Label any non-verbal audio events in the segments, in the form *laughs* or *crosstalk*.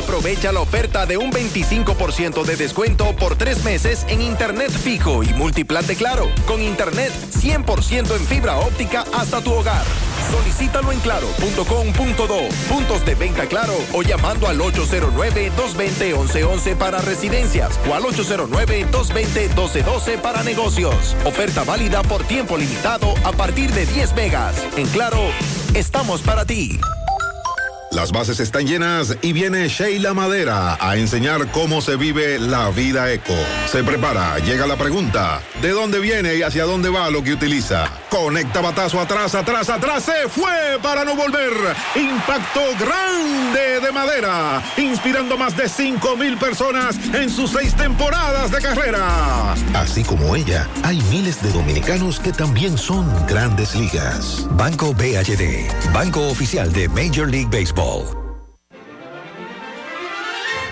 Aprovecha la oferta de un 25% de descuento por tres meses en Internet fijo y multiplan de Claro, con Internet 100% en fibra óptica hasta tu hogar. Solicítalo en claro.com.do, puntos de venta claro o llamando al 809-220-1111 para residencias o al 809-220-1212 para negocios. Oferta válida por tiempo limitado a partir de 10 megas. En Claro, estamos para ti. Las bases están llenas y viene Sheila Madera a enseñar cómo se vive la vida eco. Se prepara, llega la pregunta, ¿de dónde viene y hacia dónde va lo que utiliza? Conecta batazo atrás, atrás, atrás, se fue para no volver. Impacto grande de Madera, inspirando más de 5 mil personas en sus seis temporadas de carrera. Así como ella, hay miles de dominicanos que también son grandes ligas. Banco BHD, Banco Oficial de Major League Baseball.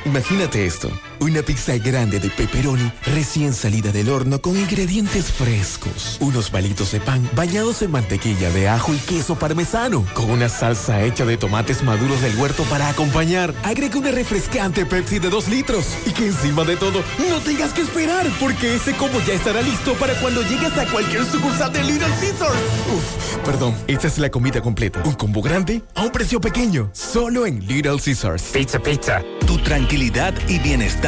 Imagínate esto, una pizza grande de pepperoni recién salida del horno con ingredientes frescos, unos palitos de pan bañados en mantequilla de ajo y queso parmesano, con una salsa hecha de tomates maduros del huerto para acompañar. Agrega una refrescante Pepsi de 2 litros y que encima de todo no tengas que esperar porque ese combo ya estará listo para cuando llegues a cualquier sucursal de Little Caesars. Uf, perdón, esta es la comida completa. Un combo grande a un precio pequeño, solo en Little Caesars. Pizza, pizza. Tu tranquilidad y bienestar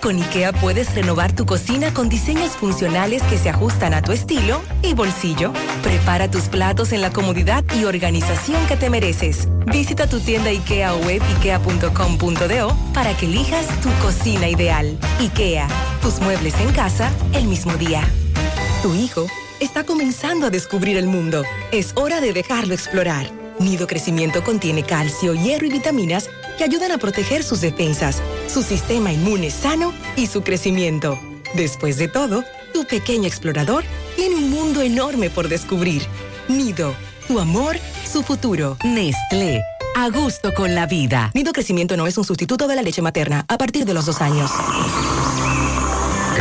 Con IKEA puedes renovar tu cocina con diseños funcionales que se ajustan a tu estilo y bolsillo. Prepara tus platos en la comodidad y organización que te mereces. Visita tu tienda IKEA o web ikea.com.do para que elijas tu cocina ideal. IKEA, tus muebles en casa el mismo día. Tu hijo está comenzando a descubrir el mundo. Es hora de dejarlo explorar. Nido Crecimiento contiene calcio, hierro y vitaminas que ayudan a proteger sus defensas, su sistema inmune sano y su crecimiento. Después de todo, tu pequeño explorador tiene un mundo enorme por descubrir. Nido, tu amor, su futuro. Nestlé. A gusto con la vida. Nido Crecimiento no es un sustituto de la leche materna a partir de los dos años.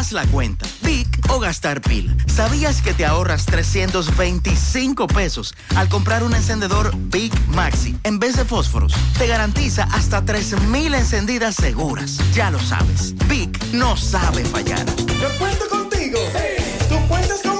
Haz la cuenta. Big o gastar pila. ¿Sabías que te ahorras 325 pesos al comprar un encendedor Big Maxi en vez de fósforos? Te garantiza hasta 3000 encendidas seguras. Ya lo sabes. Big no sabe fallar. Yo cuento contigo. Sí. Cuentas.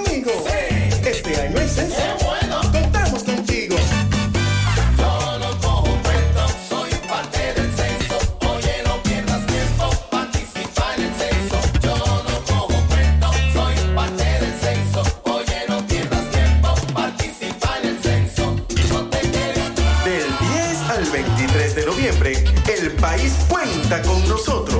País cuenta con nosotros.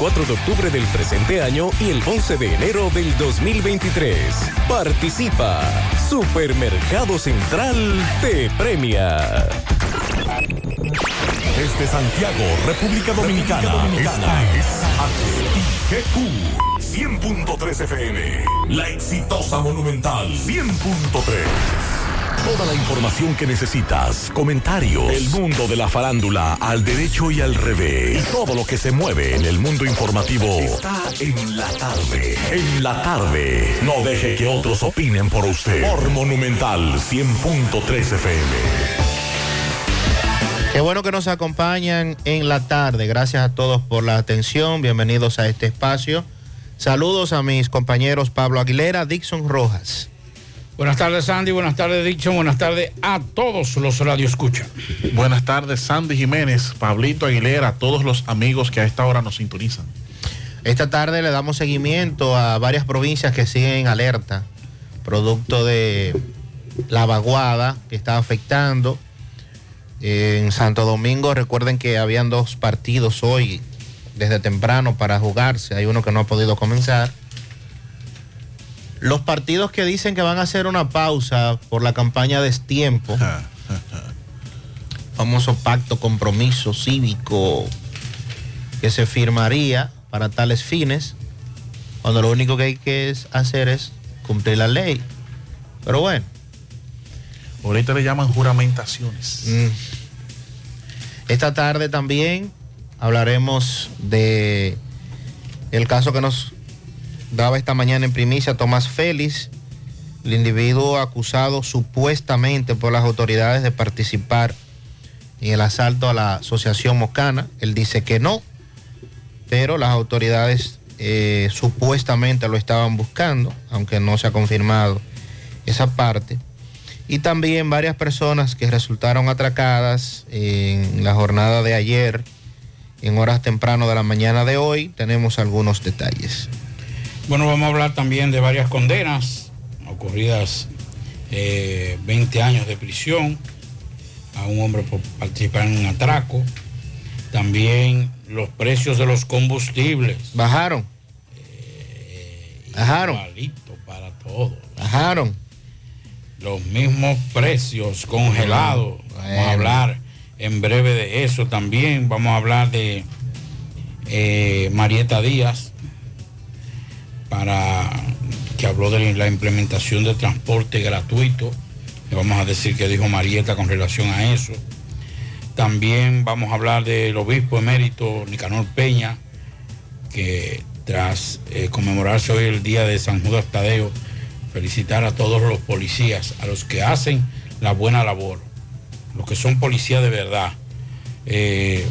de octubre del presente año y el 11 de enero del 2023. Participa. Supermercado Central te premia. Desde Santiago, República Dominicana. Esta es HIGQ 100.3 FM. La exitosa Monumental 100.3. Toda la información que necesitas, comentarios, el mundo de la farándula al derecho y al revés, y todo lo que se mueve en el mundo informativo está en la tarde. En la tarde. No deje que otros opinen por usted. Por Monumental 100.3 FM. Qué bueno que nos acompañan en la tarde. Gracias a todos por la atención. Bienvenidos a este espacio. Saludos a mis compañeros Pablo Aguilera, Dixon Rojas. Buenas tardes, Sandy. Buenas tardes, Dixon. Buenas tardes a todos los radioescuchas. Buenas tardes, Sandy Jiménez, Pablito Aguilera, a todos los amigos que a esta hora nos sintonizan. Esta tarde le damos seguimiento a varias provincias que siguen en alerta, producto de la vaguada que está afectando. En Santo Domingo, recuerden que habían dos partidos hoy desde temprano para jugarse. Hay uno que no ha podido comenzar. Los partidos que dicen que van a hacer una pausa por la campaña de destiempo, famoso pacto compromiso cívico que se firmaría para tales fines, cuando lo único que hay que hacer es cumplir la ley. Pero bueno. Ahorita le llaman juramentaciones. Mm. Esta tarde también hablaremos de el caso que nos daba esta mañana en primicia Tomás Félix, el individuo acusado supuestamente por las autoridades de participar en el asalto a la asociación Mocana. Él dice que no, pero las autoridades eh, supuestamente lo estaban buscando, aunque no se ha confirmado esa parte. Y también varias personas que resultaron atracadas en la jornada de ayer, en horas temprano de la mañana de hoy. Tenemos algunos detalles. Bueno, vamos a hablar también de varias condenas ocurridas eh, 20 años de prisión a un hombre por participar en un atraco. También los precios de los combustibles. Bajaron. Bajaron. Para todos. Bajaron. Los mismos precios congelados. Vamos a hablar en breve de eso también. Vamos a hablar de eh, Marieta Díaz para que habló de la implementación de transporte gratuito. Vamos a decir que dijo Marieta con relación a eso. También vamos a hablar del obispo emérito Nicanor Peña, que tras eh, conmemorarse hoy el día de San Judas Tadeo, felicitar a todos los policías, a los que hacen la buena labor, los que son policías de verdad. Eh,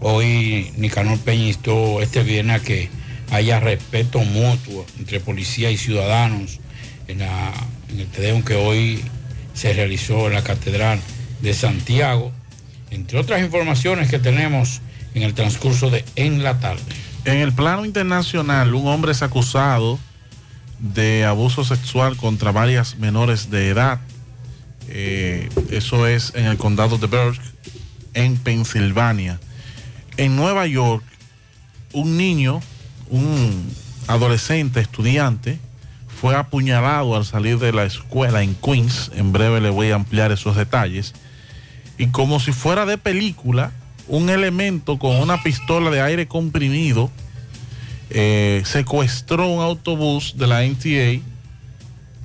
hoy Nicanor Peña instó este viernes a que haya respeto mutuo entre policía y ciudadanos en, la, en el Tedeum que hoy se realizó en la Catedral de Santiago, entre otras informaciones que tenemos en el transcurso de En la tarde. En el plano internacional, un hombre es acusado de abuso sexual contra varias menores de edad. Eh, eso es en el condado de Berg, en Pensilvania. En Nueva York, un niño, un adolescente, estudiante, fue apuñalado al salir de la escuela en Queens. En breve le voy a ampliar esos detalles. Y como si fuera de película, un elemento con una pistola de aire comprimido eh, secuestró un autobús de la NTA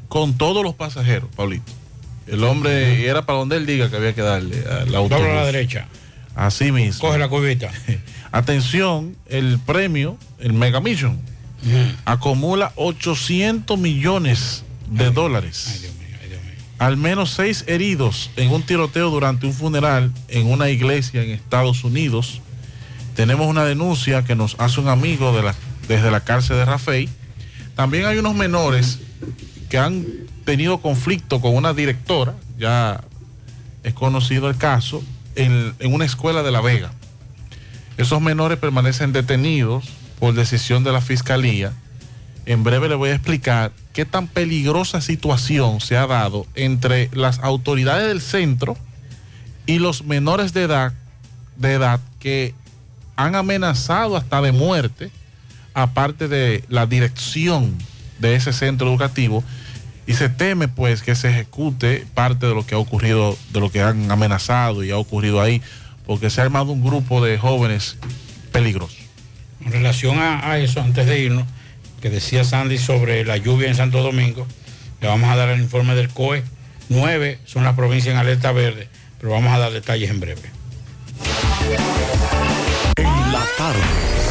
con todos los pasajeros, Pablito. El hombre era para donde él diga que había que darle al autobús. Dobla a la derecha. Así mismo. Coge la curvita. *laughs* Atención, el premio, el Mega Mission, acumula 800 millones de dólares. Al menos seis heridos en un tiroteo durante un funeral en una iglesia en Estados Unidos. Tenemos una denuncia que nos hace un amigo de la, desde la cárcel de Rafael. También hay unos menores que han tenido conflicto con una directora, ya es conocido el caso, en, en una escuela de La Vega. Esos menores permanecen detenidos por decisión de la fiscalía. En breve le voy a explicar qué tan peligrosa situación se ha dado entre las autoridades del centro y los menores de edad, de edad que han amenazado hasta de muerte, aparte de la dirección de ese centro educativo, y se teme pues que se ejecute parte de lo que ha ocurrido, de lo que han amenazado y ha ocurrido ahí, porque se ha armado un grupo de jóvenes peligrosos. En relación a, a eso, antes de irnos, que decía Sandy sobre la lluvia en Santo Domingo, le vamos a dar el informe del COE. Nueve son las provincias en alerta verde, pero vamos a dar detalles en breve. En la tarde,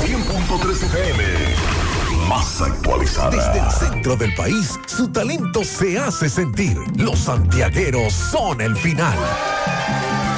100.3 FM, más actualizada. Desde el centro del país, su talento se hace sentir. Los santiagueros son el final.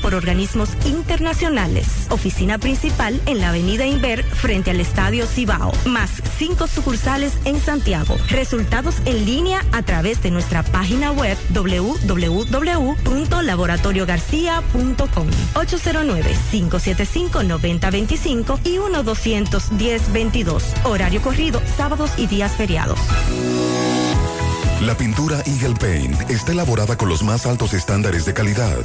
por organismos internacionales. Oficina principal en la avenida Inver frente al Estadio Cibao, más cinco sucursales en Santiago. Resultados en línea a través de nuestra página web www.laboratoriogarcia.com 809-575-9025 y 1-210-22. Horario corrido, sábados y días feriados. La pintura Eagle Paint está elaborada con los más altos estándares de calidad.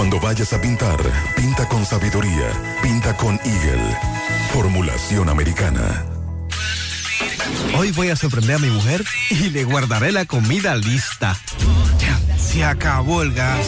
Cuando vayas a pintar, pinta con sabiduría, pinta con Eagle. Formulación americana. Hoy voy a sorprender a mi mujer y le guardaré la comida lista. Ya, se acabó el gas.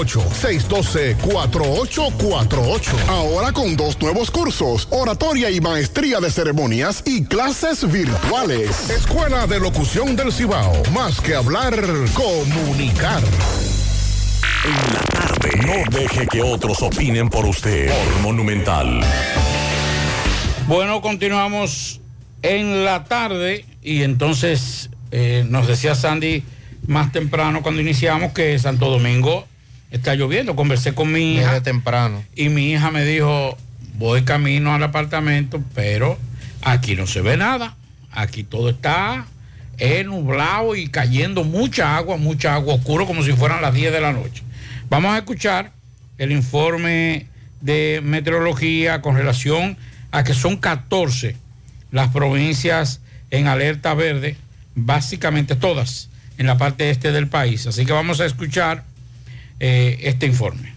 612-4848. Ahora con dos nuevos cursos, oratoria y maestría de ceremonias y clases virtuales. Escuela de Locución del Cibao. Más que hablar, comunicar. En la tarde. No deje que otros opinen por usted. Por Monumental. Bueno, continuamos en la tarde y entonces eh, nos decía Sandy más temprano cuando iniciamos que Santo Domingo está lloviendo. Conversé con mi hija. Desde temprano. Y mi hija me dijo, voy camino al apartamento, pero aquí no se ve nada. Aquí todo está eh, nublado y cayendo mucha agua, mucha agua oscuro, como si fueran las 10 de la noche. Vamos a escuchar el informe de meteorología con relación a que son 14 las provincias en alerta verde, básicamente todas en la parte este del país. Así que vamos a escuchar eh, este informe.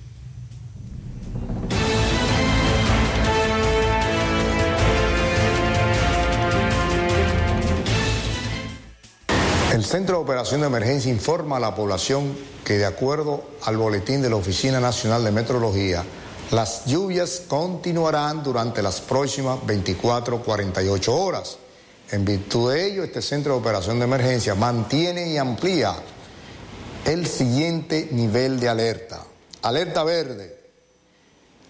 El Centro de Operación de Emergencia informa a la población que de acuerdo al boletín de la Oficina Nacional de Meteorología, las lluvias continuarán durante las próximas 24-48 horas. En virtud de ello, este Centro de Operación de Emergencia mantiene y amplía el siguiente nivel de alerta. Alerta verde,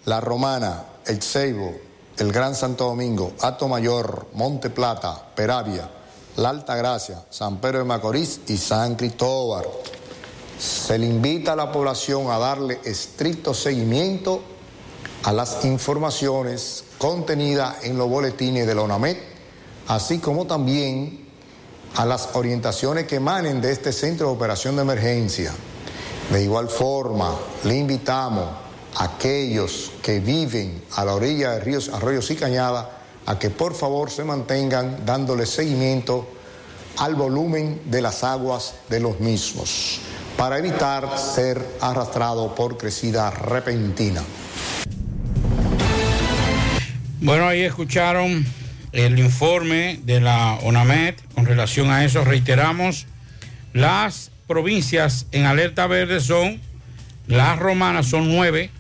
La Romana, El Ceibo, el Gran Santo Domingo, Ato Mayor, Monte Plata, Peravia, La Alta Gracia, San Pedro de Macorís y San Cristóbal. Se le invita a la población a darle estricto seguimiento a las informaciones contenidas en los boletines de la ONAMED, así como también a las orientaciones que emanen de este centro de operación de emergencia. De igual forma, le invitamos a aquellos que viven a la orilla de ríos, arroyos y cañadas a que por favor se mantengan dándole seguimiento al volumen de las aguas de los mismos para evitar ser arrastrado por crecida repentina. Bueno, ahí escucharon el informe de la ONAMED con relación a eso. Reiteramos, las provincias en alerta verde son, las romanas son nueve,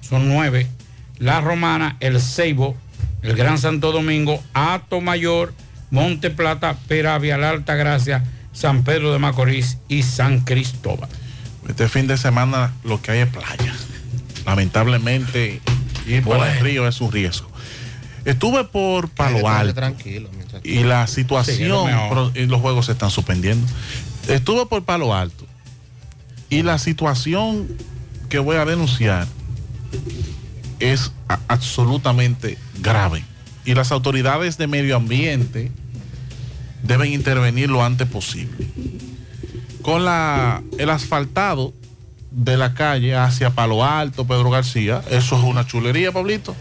son nueve, la romana, el Ceibo, el Gran Santo Domingo, Ato Mayor, Monte Plata, Peravia, la Alta Gracia, San Pedro de Macorís y San Cristóbal. Este fin de semana lo que hay es playa. Lamentablemente, ir por el río es un riesgo. Estuve por Palo Alto Tranquilo. y la lo situación, y los juegos se están suspendiendo. Estuve por Palo Alto y la situación que voy a denunciar es absolutamente grave. Y las autoridades de medio ambiente deben intervenir lo antes posible. Con la, el asfaltado de la calle hacia Palo Alto, Pedro García, eso es una chulería, Pablito.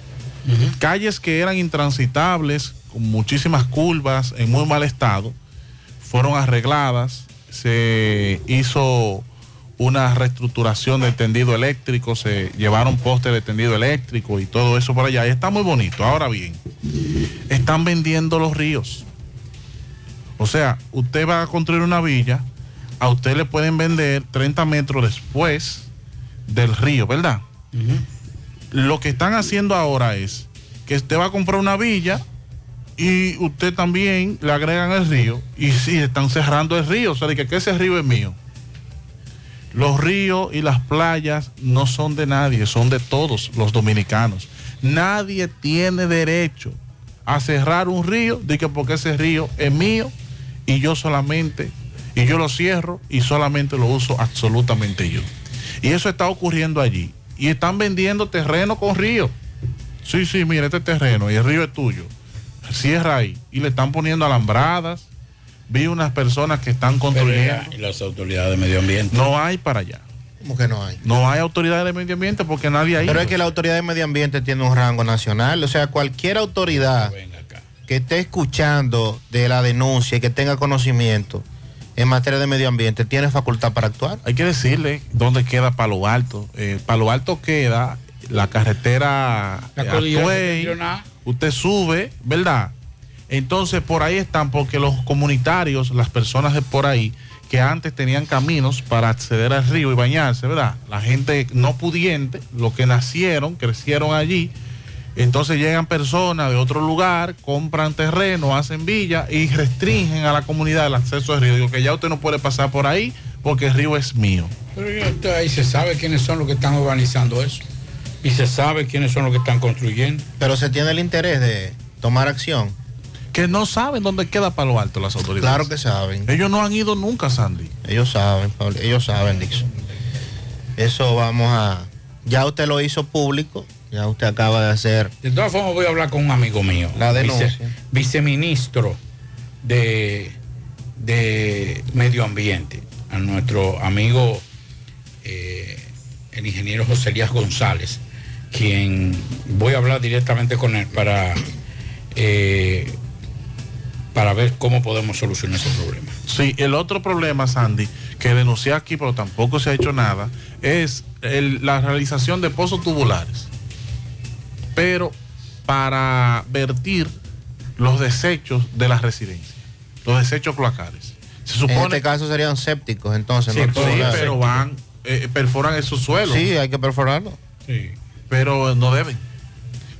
Calles que eran intransitables, con muchísimas curvas, en muy mal estado, fueron arregladas, se hizo una reestructuración del tendido eléctrico, se llevaron postes de tendido eléctrico y todo eso por allá. Y está muy bonito. Ahora bien, están vendiendo los ríos. O sea, usted va a construir una villa, a usted le pueden vender 30 metros después del río, ¿verdad? Lo que están haciendo ahora es que usted va a comprar una villa y usted también le agregan el río y sí, están cerrando el río, o sea, de que, que ese río es mío. Los ríos y las playas no son de nadie, son de todos los dominicanos. Nadie tiene derecho a cerrar un río, de que porque ese río es mío y yo solamente, y yo lo cierro y solamente lo uso absolutamente yo. Y eso está ocurriendo allí. Y están vendiendo terreno con río. Sí, sí, mira, este terreno y el río es tuyo. Cierra ahí. Y le están poniendo alambradas. Vi unas personas que están construyendo. Y las autoridades de medio ambiente. No hay para allá. ¿Cómo que no hay? No hay autoridades de medio ambiente porque nadie ha ido. Pero es que la autoridad de medio ambiente tiene un rango nacional. O sea, cualquier autoridad que esté escuchando de la denuncia y que tenga conocimiento en materia de medio ambiente tiene facultad para actuar. Hay que decirle dónde queda Palo Alto. Eh, Palo Alto queda la carretera La eh. Usted sube, ¿verdad? Entonces por ahí están porque los comunitarios, las personas de por ahí que antes tenían caminos para acceder al río y bañarse, ¿verdad? La gente no pudiente, los que nacieron, crecieron allí, entonces llegan personas de otro lugar, compran terreno, hacen villa y restringen a la comunidad el acceso al río. Digo que ya usted no puede pasar por ahí porque el río es mío. Pero ahí se sabe quiénes son los que están organizando eso. y se sabe quiénes son los que están construyendo. Pero se tiene el interés de tomar acción. Que no saben dónde queda Palo Alto las autoridades. Claro que saben. Ellos no han ido nunca, Sandy. Ellos saben, Pablo, ellos saben, Dixon. Eso vamos a... Ya usted lo hizo público, ya usted acaba de hacer... De todas formas voy a hablar con un amigo mío. La denuncia. vice- viceministro de, de Medio Ambiente, a nuestro amigo eh, el ingeniero José Elías González, quien voy a hablar directamente con él para, eh, para ver cómo podemos solucionar ese problema. Sí, el otro problema, Sandy, que denuncié aquí, pero tampoco se ha hecho nada, es el- la realización de pozos tubulares. Pero para vertir los desechos de las residencias, los desechos cloacales. Se En supone este caso serían sépticos, entonces. Sí, no pero, tubulares. pero van, eh, perforan esos suelos. Sí, hay que perforarlo. Pero no deben.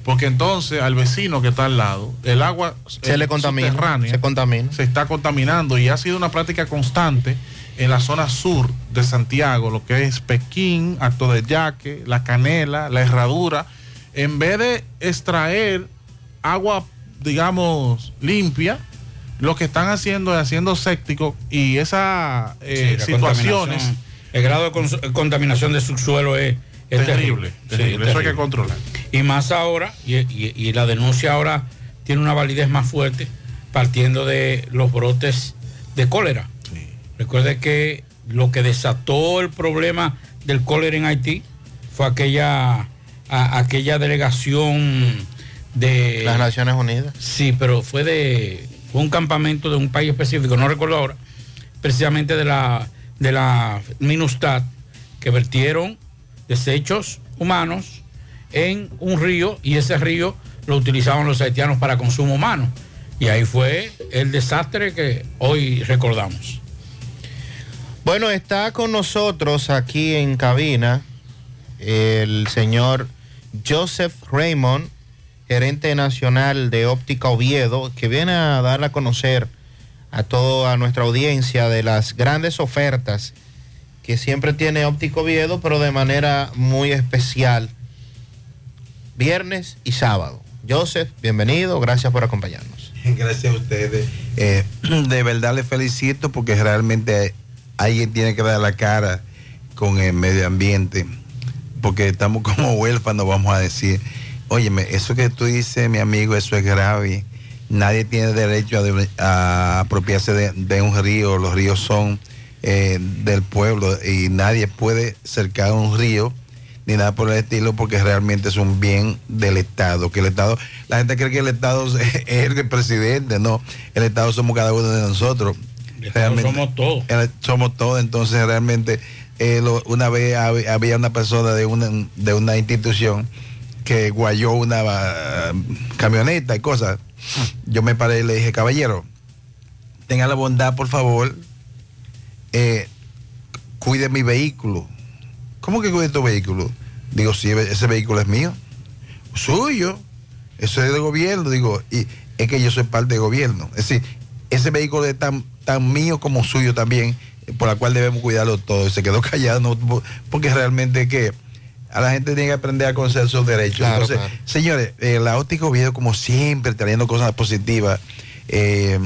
Porque entonces al vecino que está al lado, el agua Se le contamina, se contamina. se está contaminando y ha sido una práctica constante en la zona sur de Santiago, lo que es Pekín, Acto de Yaque, La Canela, La Herradura. En vez de extraer agua, digamos, limpia, lo que están haciendo es haciendo séptico y esas eh, Sí, situaciones El grado de contaminación de subsuelo es, es Terrible, terrible. terrible. Sí, Eso hay que terrible. controlar. Y más ahora, y, y- y la denuncia ahora tiene una validez más fuerte partiendo de los brotes de cólera. Recuerde que lo que desató el problema del cólera en Haití fue aquella, a- aquella delegación de... Las Naciones Unidas. Sí, pero fue de fue un campamento de un país específico, no recuerdo ahora, precisamente de la, de la Minustad, que vertieron desechos humanos en un río y ese río lo utilizaban los haitianos para consumo humano. Y ahí fue el desastre que hoy recordamos. Bueno, está con nosotros aquí en cabina el señor Joseph Raymond, gerente nacional de Óptica Oviedo, que viene a dar a conocer a toda nuestra audiencia de las grandes ofertas que siempre tiene Óptica Oviedo, pero de manera muy especial, viernes y sábado. Joseph, bienvenido, gracias por acompañarnos. Gracias a ustedes. Eh, *clears throat* de verdad les felicito porque realmente alguien tiene que dar la cara con el medio ambiente, porque estamos como *laughs* huérfanos, vamos a decir. Óyeme, eso que tú dices, mi amigo, eso es grave. Nadie tiene derecho a, apropiarse de, de un río. Los ríos son eh, del pueblo y nadie puede cercar un río ni nada por el estilo porque realmente es un bien del Estado. Que el Estado, la gente cree que el Estado *laughs* es el presidente, no. El Estado somos cada uno de nosotros. Realmente, somos todos. somos todos, entonces realmente eh, una vez hab- había una persona de una, de una institución que guayó una ah, camioneta y cosas. Yo me paré y le dije, caballero, tenga la bondad, por favor, eh, cuide mi vehículo. ¿Cómo que cuide tu vehículo? Digo, sí, ese vehículo es mío. Suyo. Eso es del gobierno. Digo, y es que yo soy parte del gobierno. Es decir, ese vehículo es tan, tan mío como suyo también, por la cual debemos cuidarlo todo. Y se quedó callado, no, porque realmente que a la gente tiene que aprender a conocer sus derechos. Claro, Entonces, claro. señores, eh, la óptica Oviedo, como siempre, trayendo cosas positivas. eh,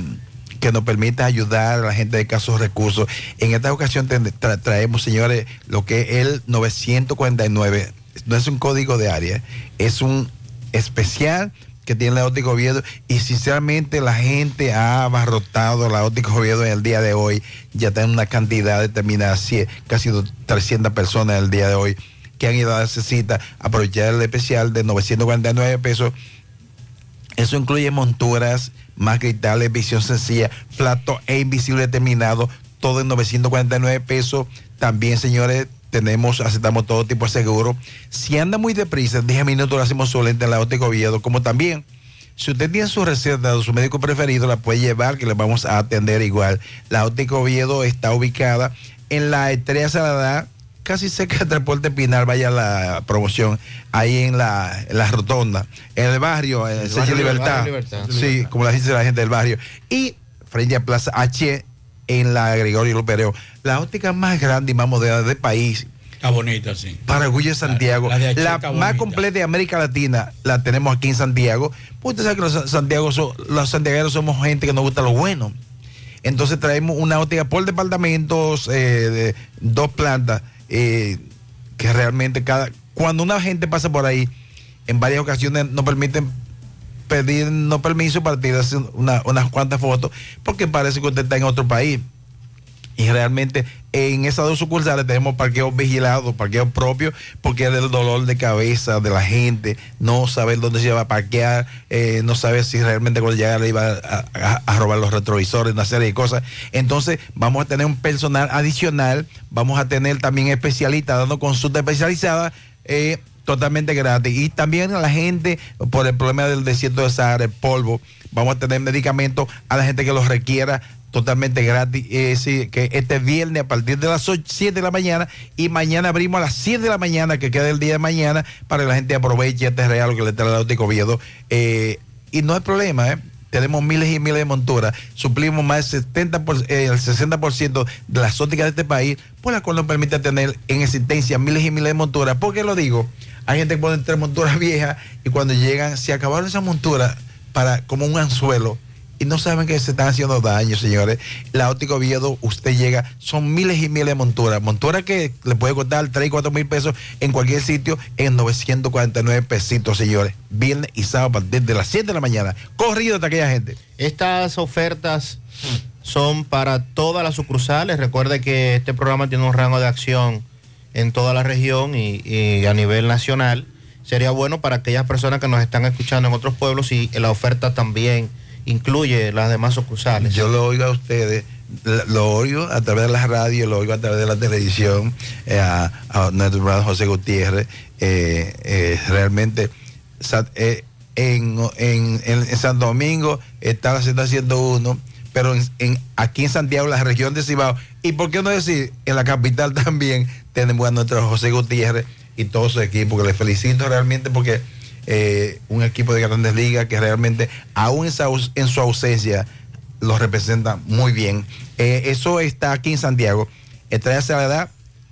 que nos permita ayudar a la gente de casos recursos. En esta ocasión tra- traemos, señores, lo que es el 949. No es un código de área, es un especial que tiene la óptica Oviedo y sinceramente la gente ha abarrotado la óptica Oviedo en el día de hoy. Ya tiene una cantidad determinada, cien- casi do- 300 personas el día de hoy que han ido a darse cita, aprovechar el especial de 949 pesos eso incluye monturas, más cristales, visión sencilla, plato e invisible determinado, todo en 949 pesos. También, señores, tenemos, aceptamos todo tipo de seguro. Si anda muy deprisa, en 10 minutos lo hacemos solente en la óptica Oviedo, como también. Si usted tiene su receta de su médico preferido, la puede llevar, que le vamos a atender igual. La óptica Oviedo está ubicada en la Estrella Salada, casi cerca del transporte Pinar, vaya la promoción, ahí en la, en la rotonda, en el barrio, en el, barrio- Libertad. Libertad. Sí, como la dice la gente del barrio. Y frente a Plaza H, en la Gregorio Lupereo, la óptica más grande y más moderna del país. Está bonita, sí. para orgullo de Santiago. la más bonita. completa de América Latina la tenemos aquí en Santiago. Pues usted sabe que los, sa- Santiago son- los santiagueros somos gente que nos gusta lo bueno. Entonces traemos una óptica por departamentos, eh, de dos plantas, eh, que realmente cada... Cuando una gente pasa por ahí, en varias ocasiones nos permiten pedirnos permiso para tirarse una- unas cuantas fotos, porque parece que usted está en otro país. Y realmente en esas dos sucursales tenemos parqueos vigilados, parqueos propios, porque es del dolor de cabeza de la gente, no saber dónde se va a parquear, eh, no saber si realmente cuando llega le iba a robar los retrovisores, una serie de cosas. Entonces vamos a tener un personal adicional, vamos a tener también especialistas dando consulta especializada. eh, totalmente gratis y también a la gente por el problema del desierto de Sahara, el polvo, vamos a tener medicamentos a la gente que los requiera totalmente gratis. Es decir, que este viernes a partir de las 7 de la mañana y mañana abrimos a las 7 de la mañana, que queda el día de mañana, para que la gente aproveche este regalo que le trae el Náutico Oviedo. Eh, y no hay problema, ¿eh? Tenemos miles y miles de monturas, suplimos más del 70 por- eh, el 60% de las ópticas de este país, por la cual nos permite tener en existencia miles y miles de monturas. ¿Por qué lo digo? Hay gente que pone tres monturas viejas y cuando llegan, se acabaron esas monturas para como un anzuelo y no saben que se están haciendo daño, señores. La óptica Oviedo, usted llega, son miles y miles de monturas. Monturas que le puede costar 3 y 4 mil pesos en cualquier sitio en 949 pesitos, señores. Viernes y sábado a partir de las 7 de la mañana. Corrido de aquella gente. Estas ofertas son para todas las sucursales. Recuerde que este programa tiene un rango de acción en toda la región y, y a nivel nacional. Sería bueno para aquellas personas que nos están escuchando en otros pueblos y la oferta también incluye las demás sucursales. Yo lo oigo a ustedes, lo- oigo a través de la radio, lo oigo a través de la televisión, eh, a, nuestro hermano José Gutiérrez. eh, eh, realmente, en, en, en- Santo Domingo está la Z101, pero en, en- aquí en Santiago, la región de Cibao, y por qué no decir, en la capital *laughs* también tenemos a nuestro José Gutiérrez y todo su equipo, que le felicito realmente porque eh, un equipo de grandes ligas que realmente, aún en su, aus- en su ausencia, lo representa muy bien. Eh, eso está aquí en Santiago. Está hacia la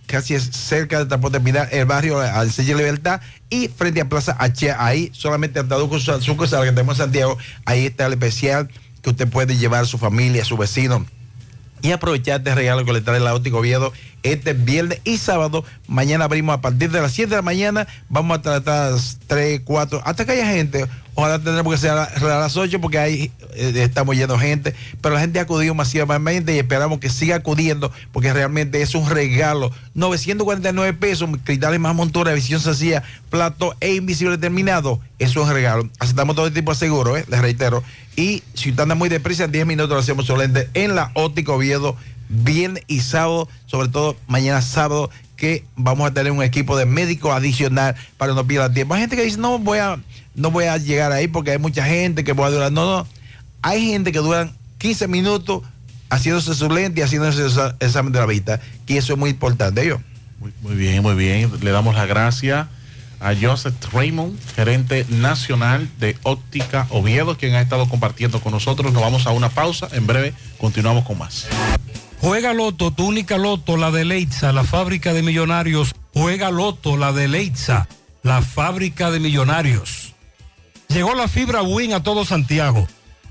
casi cerca del transporte el barrio al Sello Libertad y frente a Plaza H. Ahí solamente hasta dos sucursales que tenemos en Santiago. Ahí está el especial que usted puede llevar a su familia, a su vecino y aprovechar este regalo que le trae la Óptica Oviedo este viernes y sábado. Mañana abrimos a partir de las 7 de la mañana. Vamos a tratar 3, 4, hasta que haya gente. Ojalá tendremos que ser a las 8 porque ahí eh, estamos de gente. Pero la gente ha acudido masivamente y esperamos que siga acudiendo porque realmente es un regalo. 949 pesos, cristales más montura, visión sencilla, plato e invisible terminado. Eso es un regalo. Aceptamos todo tipo de seguro, ¿eh? les reitero. Y si usted anda muy deprisa, en 10 minutos lo hacemos solamente en la Óptica Oviedo, viernes y sábado, sobre todo mañana sábado, que vamos a tener un equipo de médicos adicional para no pierda tiempo. Hay gente que dice, no voy a, no voy a llegar ahí porque hay mucha gente que va a durar. No, no. Hay gente que duran 15 minutos haciéndose su lente y haciéndose el examen de la vista, que eso es muy importante. Yo. Muy, muy bien, muy bien. Le damos la gracia a Joseph Raymond, gerente nacional de Óptica Oviedo, quien ha estado compartiendo con nosotros. Nos vamos a una pausa. En breve continuamos con más. Juega Loto, tu única Loto, la de Leitza, la fábrica de millonarios. Juega Loto, la de Leitza, la fábrica de millonarios. Llegó la fibra Win a todo Santiago.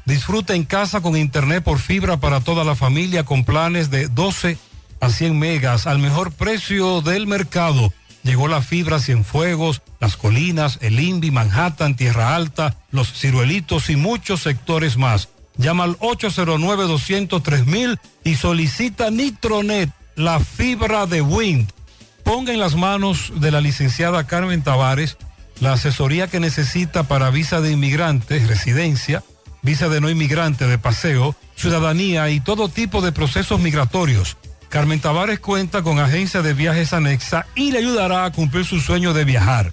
Disfruta en casa con internet por fibra para toda la familia con planes de 12 a 100 megas al mejor precio del mercado. Llegó la fibra Cienfuegos, Las Colinas, El Invi, Manhattan, Tierra Alta, Los Ciruelitos y muchos sectores más. Llama al 809-203 y solicita Nitronet, la fibra de Wind. Ponga en las manos de la licenciada Carmen Tavares la asesoría que necesita para visa de inmigrante, residencia, visa de no inmigrante de paseo, ciudadanía y todo tipo de procesos migratorios. Carmen Tavares cuenta con agencia de viajes anexa y le ayudará a cumplir su sueño de viajar.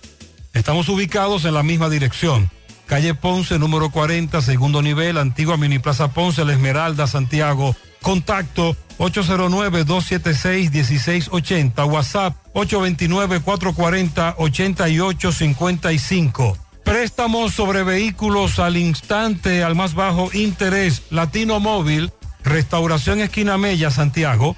Estamos ubicados en la misma dirección. Calle Ponce, número 40, segundo nivel, antigua Mini Plaza Ponce, La Esmeralda, Santiago. Contacto 809-276-1680. WhatsApp 829-440-8855. Préstamos sobre vehículos al instante, al más bajo interés. Latino Móvil, Restauración Esquina Mella, Santiago.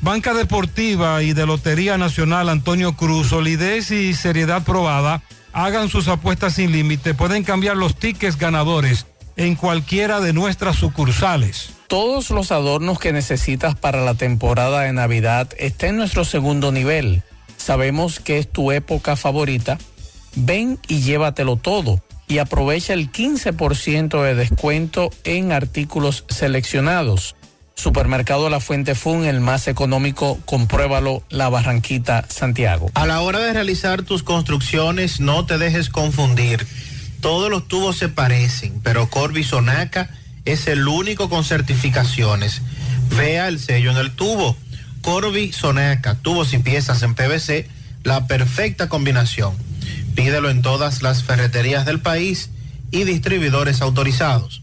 Banca Deportiva y de Lotería Nacional Antonio Cruz, solidez y seriedad probada. Hagan sus apuestas sin límite. Pueden cambiar los tickets ganadores en cualquiera de nuestras sucursales. Todos los adornos que necesitas para la temporada de Navidad están en nuestro segundo nivel. Sabemos que es tu época favorita. Ven y llévatelo todo y aprovecha el 15% de descuento en artículos seleccionados. Supermercado La Fuente Fun, el más económico, compruébalo, La Barranquita, Santiago. A la hora de realizar tus construcciones, no te dejes confundir. Todos los tubos se parecen, pero Corby Sonaca es el único con certificaciones. Vea el sello en el tubo. Corby Sonaca, tubos y piezas en PVC, la perfecta combinación. Pídelo en todas las ferreterías del país y distribuidores autorizados.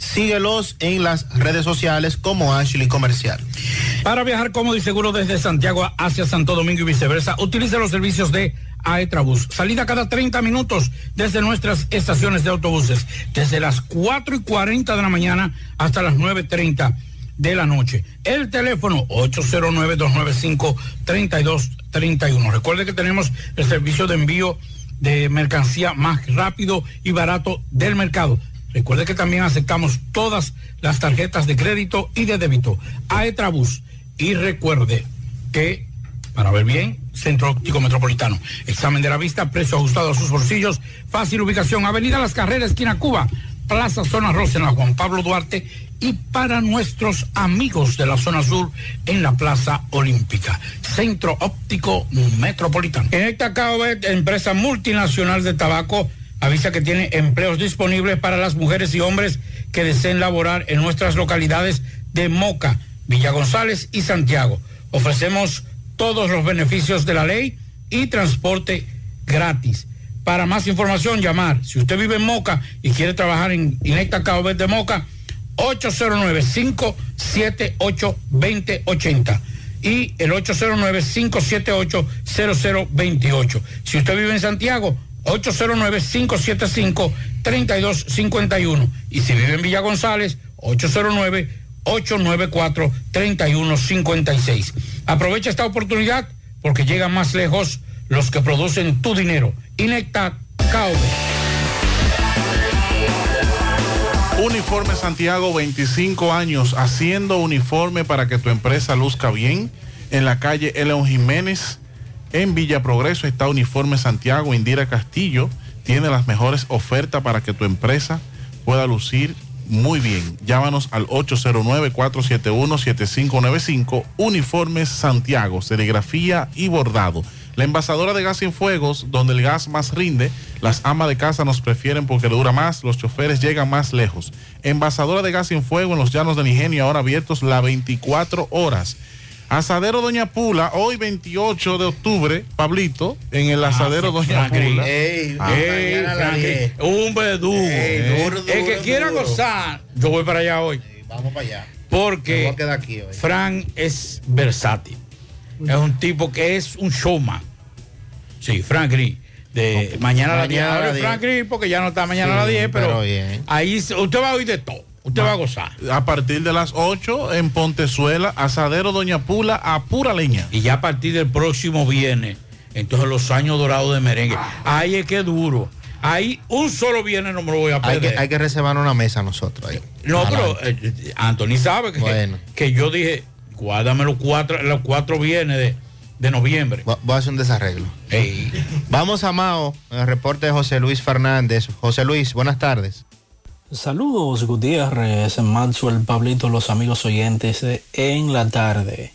Síguelos en las redes sociales como Ashley Comercial. Para viajar cómodo y seguro desde Santiago hacia Santo Domingo y viceversa, utilice los servicios de Aetrabús. Salida cada 30 minutos desde nuestras estaciones de autobuses, desde las 4 y 40 de la mañana hasta las 9.30 de la noche. El teléfono 809-295-3231. Recuerde que tenemos el servicio de envío de mercancía más rápido y barato del mercado. Recuerde que también aceptamos todas las tarjetas de crédito y de débito. Aetrabús. Y recuerde que, para ver bien, Centro Óptico Metropolitano. Examen de la vista, precio ajustado a sus bolsillos, fácil ubicación, Avenida Las Carreras, esquina Cuba, Plaza Zona Rosa en la Juan Pablo Duarte y para nuestros amigos de la zona sur en la Plaza Olímpica. Centro Óptico Metropolitano. En esta Caobet, empresa multinacional de tabaco, avisa que tiene empleos disponibles para las mujeres y hombres que deseen laborar en nuestras localidades de Moca, Villa González y Santiago. Ofrecemos todos los beneficios de la ley y transporte gratis. Para más información, llamar. Si usted vive en Moca y quiere trabajar en Inecta Caobet de Moca, 809-578-2080 y el 809-578-0028. Si usted vive en Santiago, 809-575-3251. Y si vive en Villa González, 809-894-3156. Aprovecha esta oportunidad porque llegan más lejos los que producen tu dinero. Inecta Caobe. Uniforme Santiago, 25 años haciendo uniforme para que tu empresa luzca bien. En la calle Eleon Jiménez, en Villa Progreso, está Uniforme Santiago. Indira Castillo tiene las mejores ofertas para que tu empresa pueda lucir muy bien. Llámanos al 809-471-7595. Uniformes Santiago, serigrafía y bordado. La envasadora de gas sin fuegos, donde el gas más rinde, las amas de casa nos prefieren porque dura más, los choferes llegan más lejos. Envasadora de gas sin fuego en los llanos del ingenio, ahora abiertos las 24 horas. Asadero Doña Pula, hoy 28 de octubre, Pablito, en el asadero Doña Franklin. Pula. Ey, Ah. ey, un verdugo. Ey, duro, el que duro, quiera duro. gozar, yo voy para allá hoy. Vamos para allá. Porque aquí hoy. Fran es versátil. Es un tipo que es un showman. Sí, Frank Green. De mañana a las 10. Mañana a Ahora las es Frank 10. Green porque ya no está mañana a las Sí, 10, pero, pero ahí usted va a oír de todo. Usted va a gozar. A partir de las 8 en Pontezuela, Asadero Doña Pula a pura leña. Y ya a partir del próximo viernes, entonces los años dorados de merengue. Ahí es que duro. Ahí un solo viernes no me lo voy a Hay perder. que, hay que reservar una mesa nosotros ahí. No, pero Adelante. eh, eh, Anthony sabe que, Bueno. que yo dije, guárdame los cuatro, los cuatro viernes de, de noviembre. Voy voy a hacer un desarreglo. Ey. Vamos a Mao, en el reporte de José Luis Fernández. José Luis, buenas tardes. Saludos Gutiérrez, Maxwell, Pablito, los amigos oyentes en la tarde.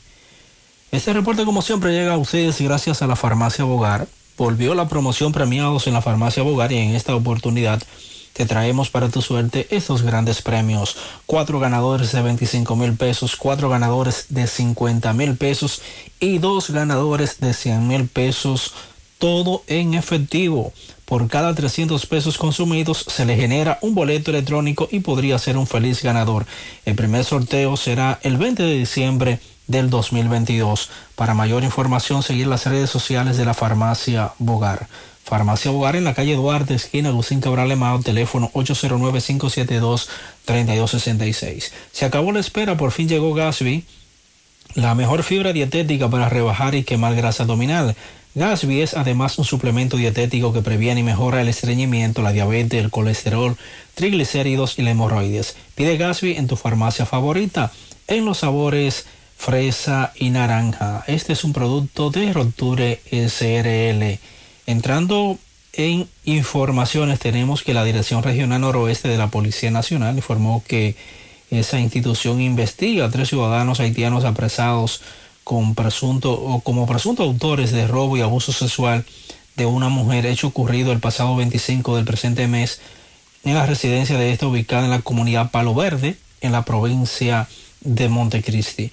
Este reporte como siempre llega a ustedes gracias a la farmacia Bogar. Volvió la promoción premiados en la farmacia Bogar y en esta oportunidad te traemos para tu suerte estos grandes premios. Cuatro ganadores de 25 mil pesos, cuatro ganadores de 50 mil pesos y dos ganadores de 100 mil pesos todo en efectivo. Por cada 300 pesos consumidos se le genera un boleto electrónico y podría ser un feliz ganador. El primer sorteo será el 20 de diciembre del 2022. Para mayor información, seguir las redes sociales de la farmacia Bogar. Farmacia Bogar en la calle Duarte, esquina Agustín Cabral Emao, teléfono 809-572-3266. Se acabó la espera, por fin llegó Gasby, la mejor fibra dietética para rebajar y quemar grasa abdominal. Gasby es además un suplemento dietético que previene y mejora el estreñimiento, la diabetes, el colesterol, triglicéridos y la hemorroides. Pide Gasby en tu farmacia favorita, en los sabores fresa y naranja. Este es un producto de Roture SRL. Entrando en informaciones, tenemos que la Dirección Regional Noroeste de la Policía Nacional informó que esa institución investiga a tres ciudadanos haitianos apresados con presunto o como presuntos autores de robo y abuso sexual de una mujer hecho ocurrido el pasado 25 del presente mes en la residencia de esta ubicada en la comunidad Palo Verde en la provincia de Montecristi.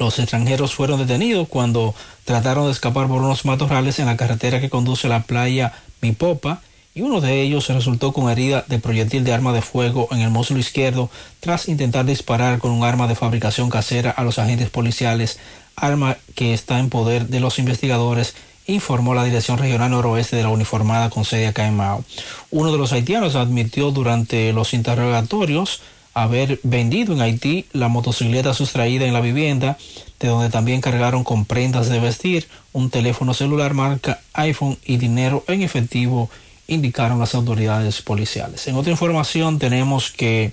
Los extranjeros fueron detenidos cuando trataron de escapar por unos matorrales en la carretera que conduce a la playa Mipopa y uno de ellos resultó con herida de proyectil de arma de fuego en el muslo izquierdo tras intentar disparar con un arma de fabricación casera a los agentes policiales, arma que está en poder de los investigadores informó la Dirección Regional Noroeste de la Uniformada con sede acá en Mao. Uno de los haitianos admitió durante los interrogatorios haber vendido en Haití la motocicleta sustraída en la vivienda, de donde también cargaron con prendas de vestir, un teléfono celular marca iPhone y dinero en efectivo, indicaron las autoridades policiales. En otra información tenemos que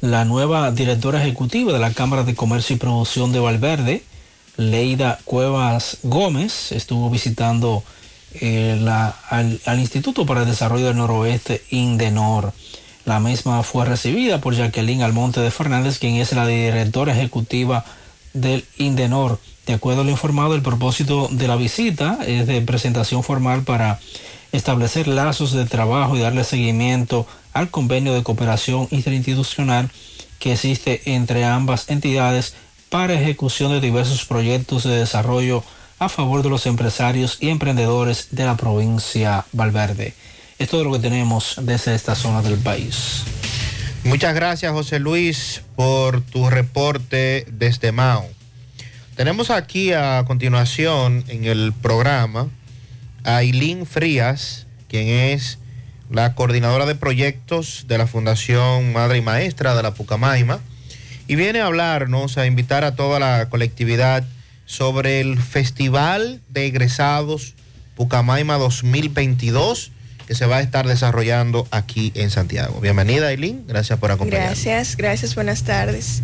la nueva directora ejecutiva de la Cámara de Comercio y Producción de Valverde, Leida Cuevas Gómez, estuvo visitando eh, al Instituto para el Desarrollo del Noroeste, INDENOR. La misma fue recibida por Jacqueline Almonte de Fernández, quien es la directora ejecutiva del INDENOR. De acuerdo a lo informado, el propósito de la visita es de presentación formal para establecer lazos de trabajo y darle seguimiento al convenio de cooperación interinstitucional que existe entre ambas entidades para ejecución de diversos proyectos de desarrollo a favor de los empresarios y emprendedores de la provincia Valverde. Es todo lo que tenemos desde esta zona del país. Muchas gracias, José Luis, por tu reporte desde Mao. Tenemos aquí a continuación en el programa a Aileen Frías, quien es la coordinadora de proyectos de la Fundación Madre y Maestra de la Pucamaima, y viene a hablarnos, a invitar a toda la colectividad sobre el Festival de Egresados Pucamaima 2022 que se va a estar desarrollando aquí en Santiago. Bienvenida, Aileen. Gracias por acompañarnos. Gracias, gracias, buenas tardes.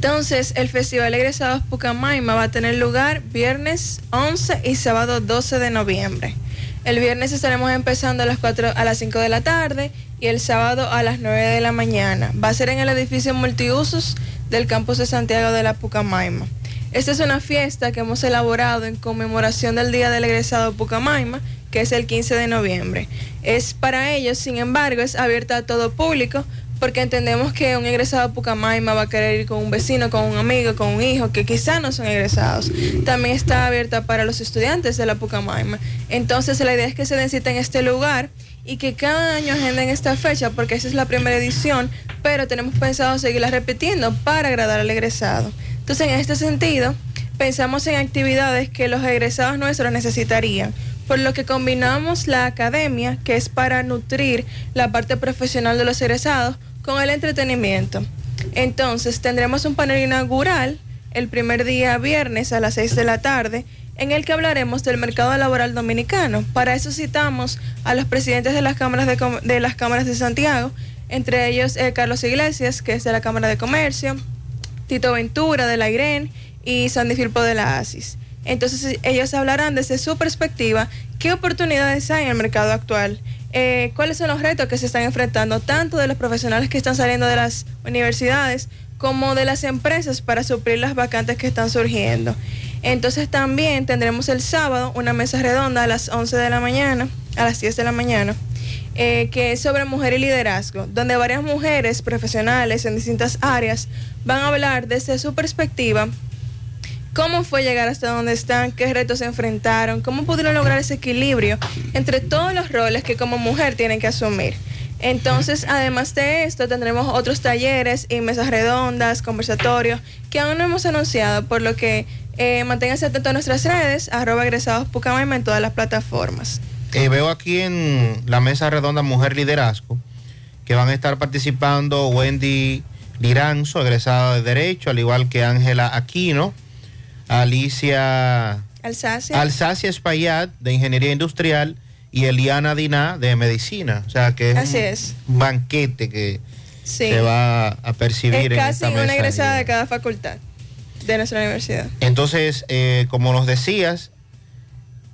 Entonces, el Festival Egresados Pucamaima va a tener lugar viernes 11 y sábado 12 de noviembre. El viernes estaremos empezando a las 4 a las 5 de la tarde y el sábado a las 9 de la mañana. Va a ser en el edificio multiusos del campus de Santiago de la Pucamaima. Esta es una fiesta que hemos elaborado en conmemoración del Día del Egresado Pucamaima, que es el 15 de noviembre. Es para ellos, sin embargo, es abierta a todo público porque entendemos que un egresado a Pucamaima va a querer ir con un vecino, con un amigo, con un hijo, que quizá no son egresados. También está abierta para los estudiantes de la Pucamaima. Entonces la idea es que se necesita en este lugar y que cada año agenden esta fecha porque esa es la primera edición, pero tenemos pensado seguirla repitiendo para agradar al egresado. Entonces en este sentido, pensamos en actividades que los egresados nuestros necesitarían por lo que combinamos la academia, que es para nutrir la parte profesional de los egresados, con el entretenimiento. Entonces, tendremos un panel inaugural el primer día viernes a las 6 de la tarde, en el que hablaremos del mercado laboral dominicano. Para eso citamos a los presidentes de las cámaras de, las cámaras de Santiago, entre ellos eh, Carlos Iglesias, que es de la Cámara de Comercio, Tito Ventura de la IREN y Sandy Firpo de la ASIS. Entonces ellos hablarán desde su perspectiva qué oportunidades hay en el mercado actual, eh, cuáles son los retos que se están enfrentando tanto de los profesionales que están saliendo de las universidades como de las empresas para suplir las vacantes que están surgiendo. Entonces también tendremos el sábado una mesa redonda a las 11 de la mañana, a las 10 de la mañana, eh, que es sobre mujer y liderazgo, donde varias mujeres profesionales en distintas áreas van a hablar desde su perspectiva cómo fue llegar hasta donde están, qué retos se enfrentaron, cómo pudieron lograr ese equilibrio entre todos los roles que como mujer tienen que asumir. Entonces, además de esto, tendremos otros talleres y mesas redondas, conversatorios, que aún no hemos anunciado, por lo que eh, manténganse atentos a nuestras redes, arroba egresados en todas las plataformas. Eh, veo aquí en la mesa redonda Mujer Liderazgo que van a estar participando Wendy Liranzo, egresada de Derecho, al igual que Ángela Aquino, Alicia Alsacia. Alsacia Espaillat, de Ingeniería Industrial, y Eliana Diná, de Medicina. O sea que es Así un es. banquete que Sí. se va a percibir es en casi esta una egresada de cada facultad de nuestra universidad. Entonces, eh, como nos decías,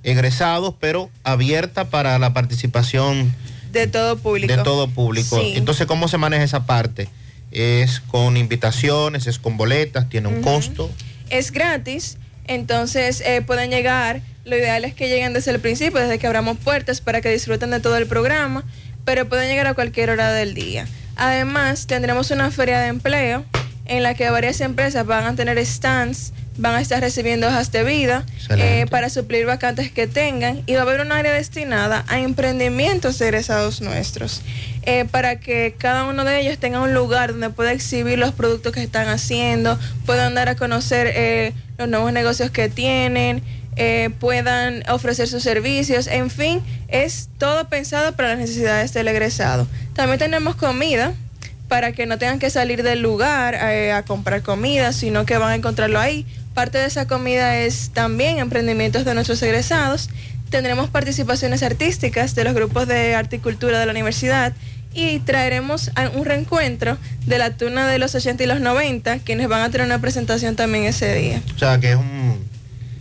egresados, pero abierta para la participación De todo público. de todo público. Sí. Entonces, ¿cómo se maneja esa parte? ¿Es con invitaciones, es con boletas, tiene un costo? Es gratis, entonces eh, pueden llegar, lo ideal es que lleguen desde el principio, desde que abramos puertas para que disfruten de todo el programa, pero pueden llegar a cualquier hora del día. Además, tendremos una feria de empleo en la que varias empresas van a tener stands, van a estar recibiendo hojas de vida eh, para suplir vacantes que tengan y va a haber un área destinada a emprendimientos egresados nuestros eh, para que cada uno de ellos tenga un lugar donde pueda exhibir los productos que están haciendo, puedan dar a conocer eh, los nuevos negocios que tienen, eh, puedan ofrecer sus servicios, en fin, es todo pensado para las necesidades del egresado. También tenemos comida para que no tengan que salir del lugar eh, a comprar comida, sino que van a encontrarlo ahí. Parte de esa comida es también emprendimientos de nuestros egresados. Tendremos participaciones artísticas de los grupos de arte y cultura de la universidad y traeremos un reencuentro de la tuna de los 80 y los 90, quienes van a tener una presentación también ese día. O sea, que es un...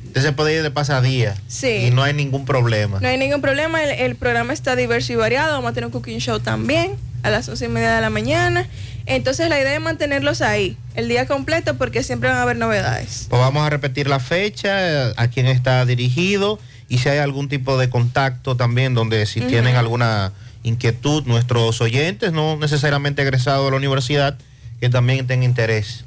Usted se puede ir de pasadía Sí. y no hay ningún problema. No hay ningún problema, el, el programa está diverso y variado, vamos a tener un cooking show también a las once y media de la mañana. Entonces la idea es mantenerlos ahí el día completo porque siempre van a haber novedades. Pues vamos a repetir la fecha, a quién está dirigido y si hay algún tipo de contacto también donde si tienen alguna inquietud nuestros oyentes, no necesariamente egresados de la universidad, que también tengan interés.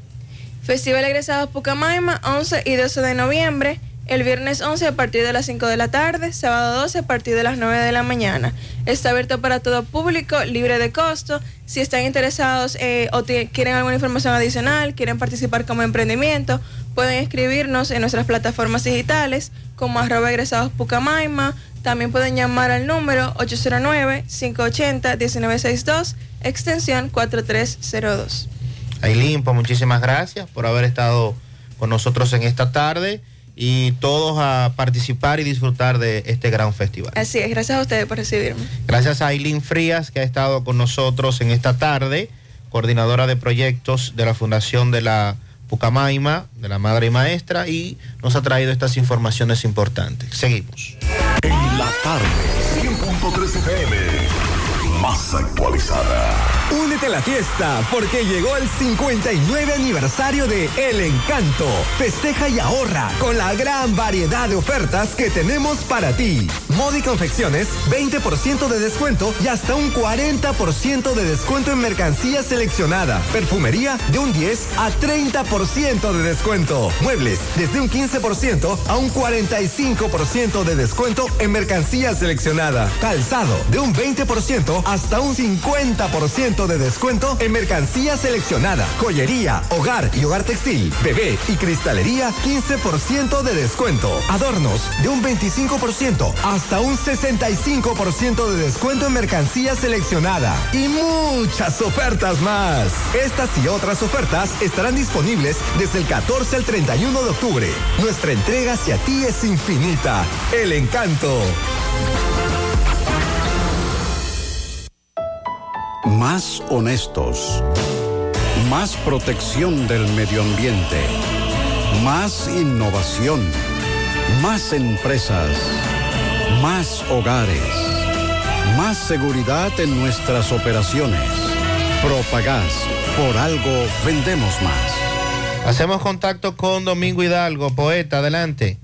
Festival Egresados Pucamaima, 11 y 12 de noviembre. El viernes 11 a partir de las 5 de la tarde, sábado 12 a partir de las 9 de la mañana. Está abierto para todo público, libre de costo. Si están interesados eh, o quieren alguna información adicional, quieren participar como emprendimiento, pueden escribirnos en nuestras plataformas digitales como arroba egresados Pucamaima. También pueden llamar al número 809-580-1962, extensión 4302. Aileen, pues muchísimas gracias por haber estado con nosotros en esta tarde y todos a participar y disfrutar de este gran festival. Así es, gracias a ustedes por recibirme. Gracias a Aileen Frías que ha estado con nosotros en esta tarde, coordinadora de proyectos de la Fundación de la Pucamaima, de la Madre y Maestra, y nos ha traído estas informaciones importantes. Seguimos. En la tarde, 100.3 FM, más actualizada. Únete a la fiesta porque llegó el 59 aniversario de El Encanto. Festeja y ahorra con la gran variedad de ofertas que tenemos para ti. Moda y confecciones, 20% de descuento y hasta un 40% de descuento en mercancía seleccionada. Perfumería de un 10 a 30% de descuento. Muebles desde un 15% a un 45% de descuento en mercancía seleccionada. Calzado de un 20% hasta un 50% de descuento en mercancía seleccionada. Joyería, hogar y hogar textil, bebé y cristalería 15% de descuento. Adornos de un 25% hasta un 65% de descuento en mercancía seleccionada. Y muchas ofertas más. Estas y otras ofertas estarán disponibles desde el 14 al 31 de octubre. Nuestra entrega hacia ti es infinita. El encanto. Más honestos. Más protección del medio ambiente. Más innovación. Más empresas. Más hogares. Más seguridad en nuestras operaciones. Propagás. Por algo vendemos más. Hacemos contacto con Domingo Hidalgo, poeta, adelante.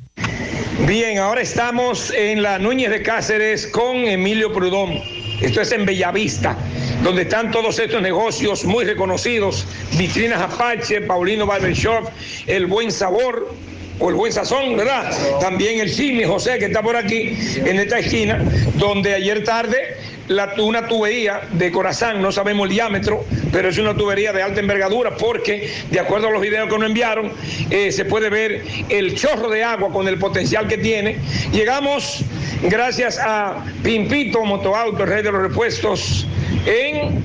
Bien, ahora estamos en la Núñez de Cáceres con Emilio Prudón. Esto es en Bellavista, donde están todos estos negocios muy reconocidos. Vitrinas Apache, Paulino Barbershop, El Buen Sabor, o el buen sazón, ¿verdad? También el Chimi José, que está por aquí, en esta esquina, donde ayer tarde la, una tubería de Corazán, no sabemos el diámetro, pero es una tubería de alta envergadura porque, de acuerdo a los videos que nos enviaron, eh, se puede ver el chorro de agua con el potencial que tiene. Llegamos, gracias a Pimpito Motoauto, el rey de los repuestos, en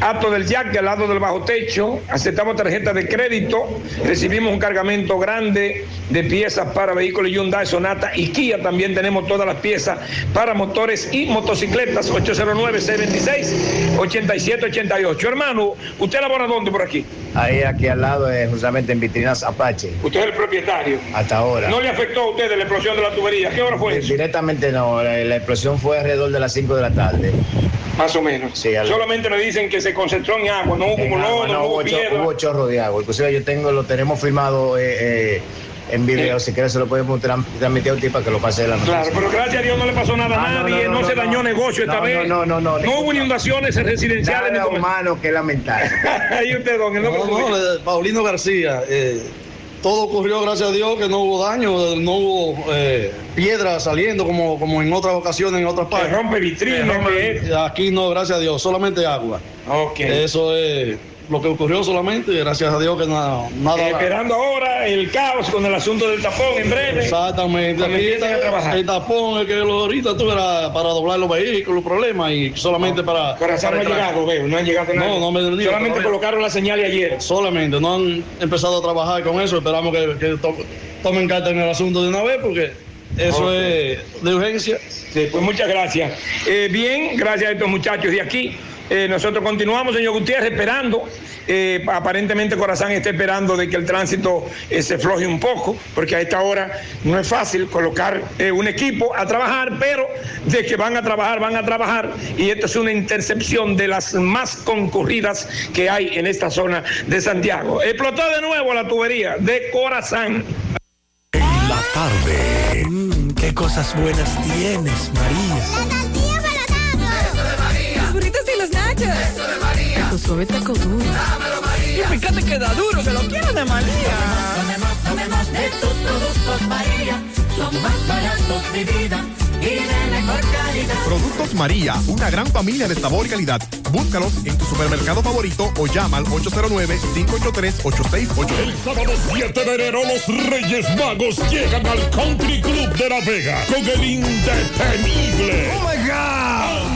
Acto del Yaque, al lado del bajo techo, aceptamos tarjeta de crédito, recibimos un cargamento grande de piezas para vehículos Hyundai, Sonata y Kia. También tenemos todas las piezas para motores y motocicletas, 809-626-8788. Hermano, ¿usted labora dónde por aquí? Ahí, aquí al lado, eh, justamente en Vitrinas Apache. Usted es el propietario. Hasta ahora. ¿No le afectó a usted la explosión de la tubería? ¿Qué hora fue eso? Directamente no, la, la explosión fue alrededor de las 5 de la tarde. Más o menos. Sí, al- Solamente me dicen que se concentró en agua, no hubo en color, agua, no, no, hubo hubo, cho- piedra. hubo chorro de agua. Inclusive yo tengo, lo tenemos firmado eh, eh, en video. Si quieres se lo podemos transmitir a usted para que lo pase de la noticia. Claro, pero gracias a Dios no le pasó nada a Ah, no, nadie, no, no, no, se no, dañó no. negocio esta No, vez. no, no, no, No hubo inundaciones residenciales Nada comerciales. humano que lamentar. *laughs* Ahí usted, don, el nombre No, no, Paulino García. eh, todo ocurrió, gracias a Dios, que no hubo daño, no hubo eh, piedras saliendo como, como en otras ocasiones, en otras partes. rompe vitrinas, rompe- Aquí no, gracias a Dios, solamente agua. Ok. Eso es lo que ocurrió solamente, gracias a Dios que nada. nada Eh, esperando ahora el caos con el asunto del tapón en breve. Exactamente. Aquí está el tapón, el que lo ahorita tú era para doblar los vehículos, problemas y solamente para. Corazón para no ha llegado, veo, no han llegado nadie. No, no me venido Solamente colocaron la señal ayer. Solamente, no han empezado a trabajar con eso. Esperamos que, que to- tomen carta en el asunto de una vez porque eso es de urgencia. Sí, pues muchas gracias. Eh, bien, gracias a estos muchachos de aquí. Eh, nosotros continuamos, señor Gutiérrez, esperando. Eh, aparentemente Corazán está esperando de que el tránsito eh, se floje un poco, porque a esta hora no es fácil colocar eh, un equipo a trabajar, pero de que van a trabajar, van a trabajar. Y esto es una intercepción de las más concurridas que hay en esta zona de Santiago. Explotó de nuevo la tubería de Corazán. La tarde. Mm, qué cosas buenas tienes, María. Eso de María. Tu suave taco duro. Dámelo, María. Y fíjate que da duro, que lo quiero de María. Tomemos, tomemos de tus productos María. Son más baratos de vida y de mejor calidad. Productos María, una gran familia de sabor y calidad. Búscalos en tu supermercado favorito o llama al 809-583-8688. El sábado 7 de enero los Reyes Magos llegan al Country Club de La Vega con el indetenible. Oh my God.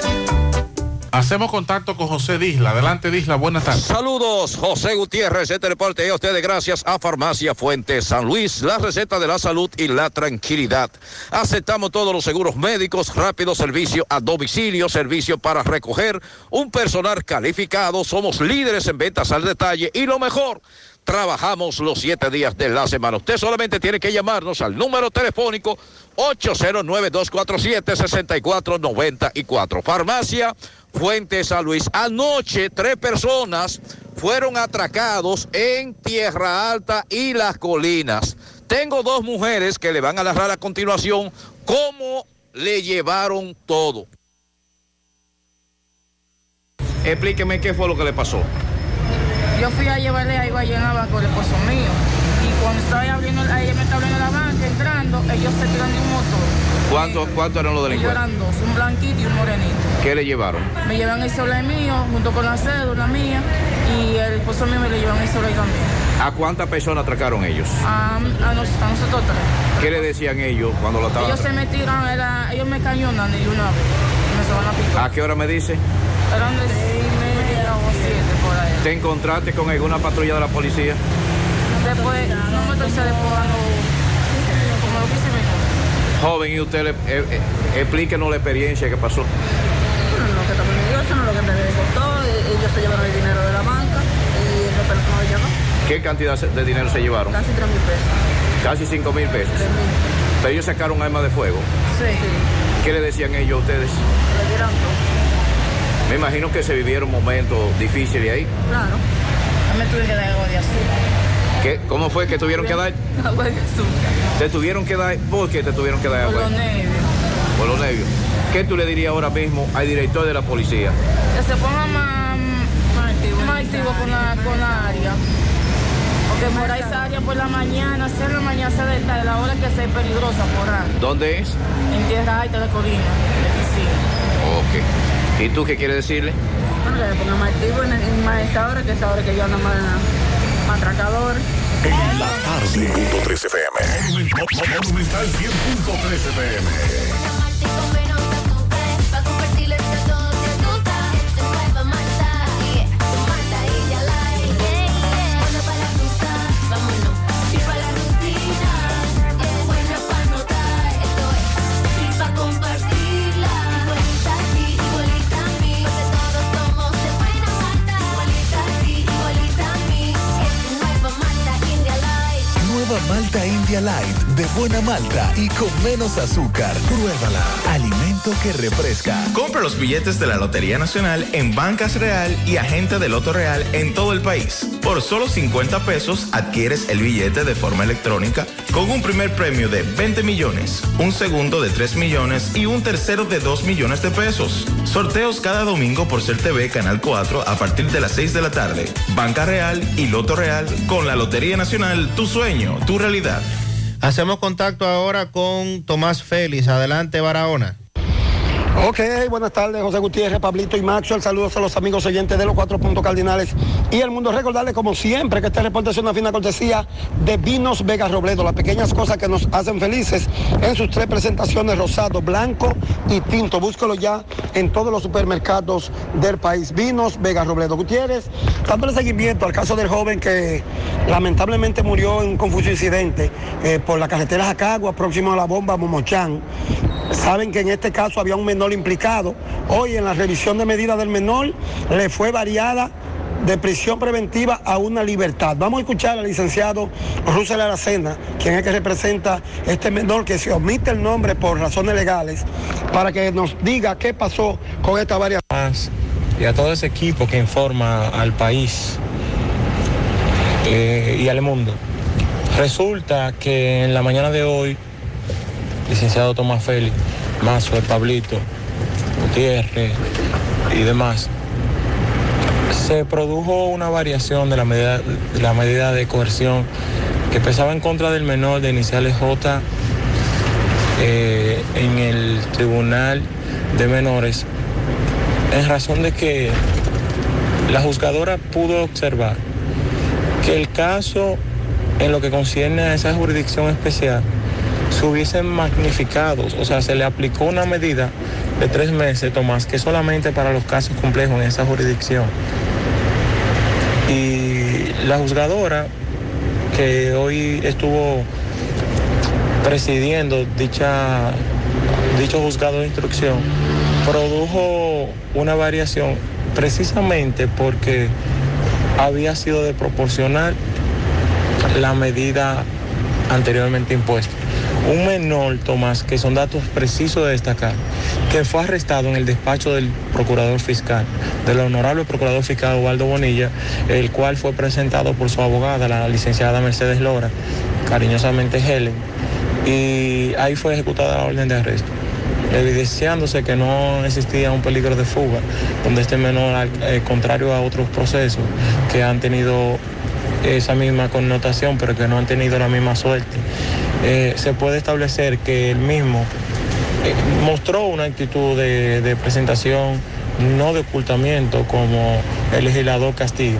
Hacemos contacto con José Disla. Adelante, Disla. Buenas tardes. Saludos, José Gutiérrez, este reporte a ustedes gracias a Farmacia Fuente San Luis, la receta de la salud y la tranquilidad. Aceptamos todos los seguros médicos, rápido servicio a domicilio, servicio para recoger, un personal calificado, somos líderes en ventas al detalle y lo mejor. Trabajamos los siete días de la semana. Usted solamente tiene que llamarnos al número telefónico 809-247-6494. Farmacia Fuente San Luis. Anoche tres personas fueron atracados en Tierra Alta y las colinas. Tengo dos mujeres que le van a narrar a continuación cómo le llevaron todo. Explíqueme qué fue lo que le pasó. Yo fui a llevarle a Iba en la banca el esposo mío. Y cuando estaba abriendo, ella me estaba abriendo la banca, entrando, ellos se tiran de un motor. ¿Cuántos cuánto eran los Ellos delincuentes? eran dos, un blanquito y un morenito. ¿Qué le llevaron? Me llevan el celular mío junto con la cédula mía y el esposo mío me le llevan el celular también. ¿A cuántas personas atracaron ellos? A, a, nos- a nosotros tres. ¿Qué le decían ellos cuando lo estaban Ellos se metieron, era, ellos me cañonan de una vez. y Me se van a picar. ¿A qué hora me dice? Eran de seis y media o por ahí. ¿Te encontraste con alguna patrulla de la policía? Después, no me estoy como lo que hice mi Joven, y usted le, eh, eh, explíquenos la experiencia que pasó. Bueno, lo que también me dio, eso no lo que me costó. e- Ellos se llevaron el dinero de la banca y el personal ya no. ¿Qué cantidad de dinero se llevaron? Casi 3 mil pesos. Casi 5 mil pesos. Pero ellos sacaron armas de fuego. Sí. ¿Qué le decían ellos a ustedes? Le dieron todo. Me imagino que se vivieron momentos difíciles ahí. Claro. Me tuve que dar algo de azúcar. ¿Qué? ¿Cómo fue que tuvieron que dar? *laughs* Agua de azúcar. ¿Te tuvieron que dar? ¿Por qué te tuvieron que dar Por agua? los nervios. Por los nervios. ¿Qué tú le dirías ahora mismo al director de la policía? Que se ponga más, más activo, con, la, con la área. Porque por ahí esa área por la mañana, hacer la mañana, se de la hora que sea peligrosa por ahí. ¿Dónde es? En tierra alta de colina, de piscina. Ok. ¿Y tú qué quieres decirle? Bueno, que le pongan más activo en, en más esta hora, que esa hora que yo ando más, más atracador. En la tarde. 100.3 FM. Monumental 100.3 FM. Nueva Malta India Light, de buena malta y con menos azúcar. Pruébala. Alimento que refresca. Compra los billetes de la Lotería Nacional en Bancas Real y Agente de Loto Real en todo el país. Por solo 50 pesos adquieres el billete de forma electrónica con un primer premio de 20 millones, un segundo de 3 millones y un tercero de 2 millones de pesos. Sorteos cada domingo por Ser TV Canal 4 a partir de las 6 de la tarde. Banca Real y Loto Real con la Lotería Nacional, tu sueño, tu realidad. Hacemos contacto ahora con Tomás Félix. Adelante, Barahona. Ok, buenas tardes, José Gutiérrez, Pablito y Maxwell. Saludos a los amigos oyentes de los cuatro puntos cardinales y el mundo. Recordarles, como siempre, que este reporte es una fina cortesía de Vinos Vega Robledo, las pequeñas cosas que nos hacen felices en sus tres presentaciones, rosado, blanco y tinto. Búsquelo ya en todos los supermercados del país. Vinos Vega Robledo. Gutiérrez, dándole seguimiento al caso del joven que lamentablemente murió en un confuso incidente eh, por la carretera Jacagua, próximo a la bomba Momochán. Saben que en este caso había un menor implicado. Hoy en la revisión de medidas del menor le fue variada de prisión preventiva a una libertad. Vamos a escuchar al licenciado Russell Aracena, quien es que representa este menor que se omite el nombre por razones legales, para que nos diga qué pasó con esta variación. más y a todo ese equipo que informa al país eh, y al mundo. Resulta que en la mañana de hoy, licenciado Tomás Félix, Mazo, el Pablito, Gutiérrez y demás, se produjo una variación de la medida, de la medida de coerción que pesaba en contra del menor de iniciales J eh, en el Tribunal de Menores en razón de que la juzgadora pudo observar que el caso en lo que concierne a esa jurisdicción especial se hubiesen magnificado, o sea, se le aplicó una medida de tres meses, Tomás, que solamente para los casos complejos en esa jurisdicción. Y la juzgadora que hoy estuvo presidiendo dicha, dicho juzgado de instrucción, produjo una variación precisamente porque había sido de proporcionar la medida anteriormente impuesta. Un menor, Tomás, que son datos precisos de destacar, que fue arrestado en el despacho del procurador fiscal, del honorable procurador fiscal Ubaldo Bonilla, el cual fue presentado por su abogada, la licenciada Mercedes Lora, cariñosamente Helen, y ahí fue ejecutada la orden de arresto evidenciándose que no existía un peligro de fuga, donde este menor, eh, contrario a otros procesos que han tenido esa misma connotación, pero que no han tenido la misma suerte, eh, se puede establecer que el mismo eh, mostró una actitud de, de presentación, no de ocultamiento, como el legislador Castillo.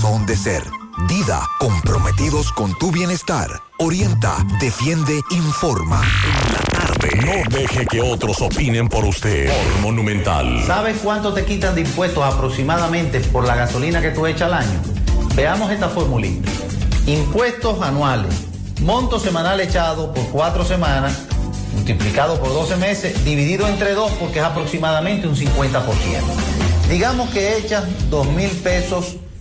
razón de ser. Dida, comprometidos con tu bienestar. Orienta, defiende, informa. No deje que otros opinen por usted. Por Monumental. ¿Sabes cuánto te quitan de impuestos aproximadamente por la gasolina que tú echas al año? Veamos esta formulita. Impuestos anuales. Monto semanal echado por cuatro semanas, multiplicado por 12 meses, dividido entre dos porque es aproximadamente un 50%. Digamos que echas 2 mil pesos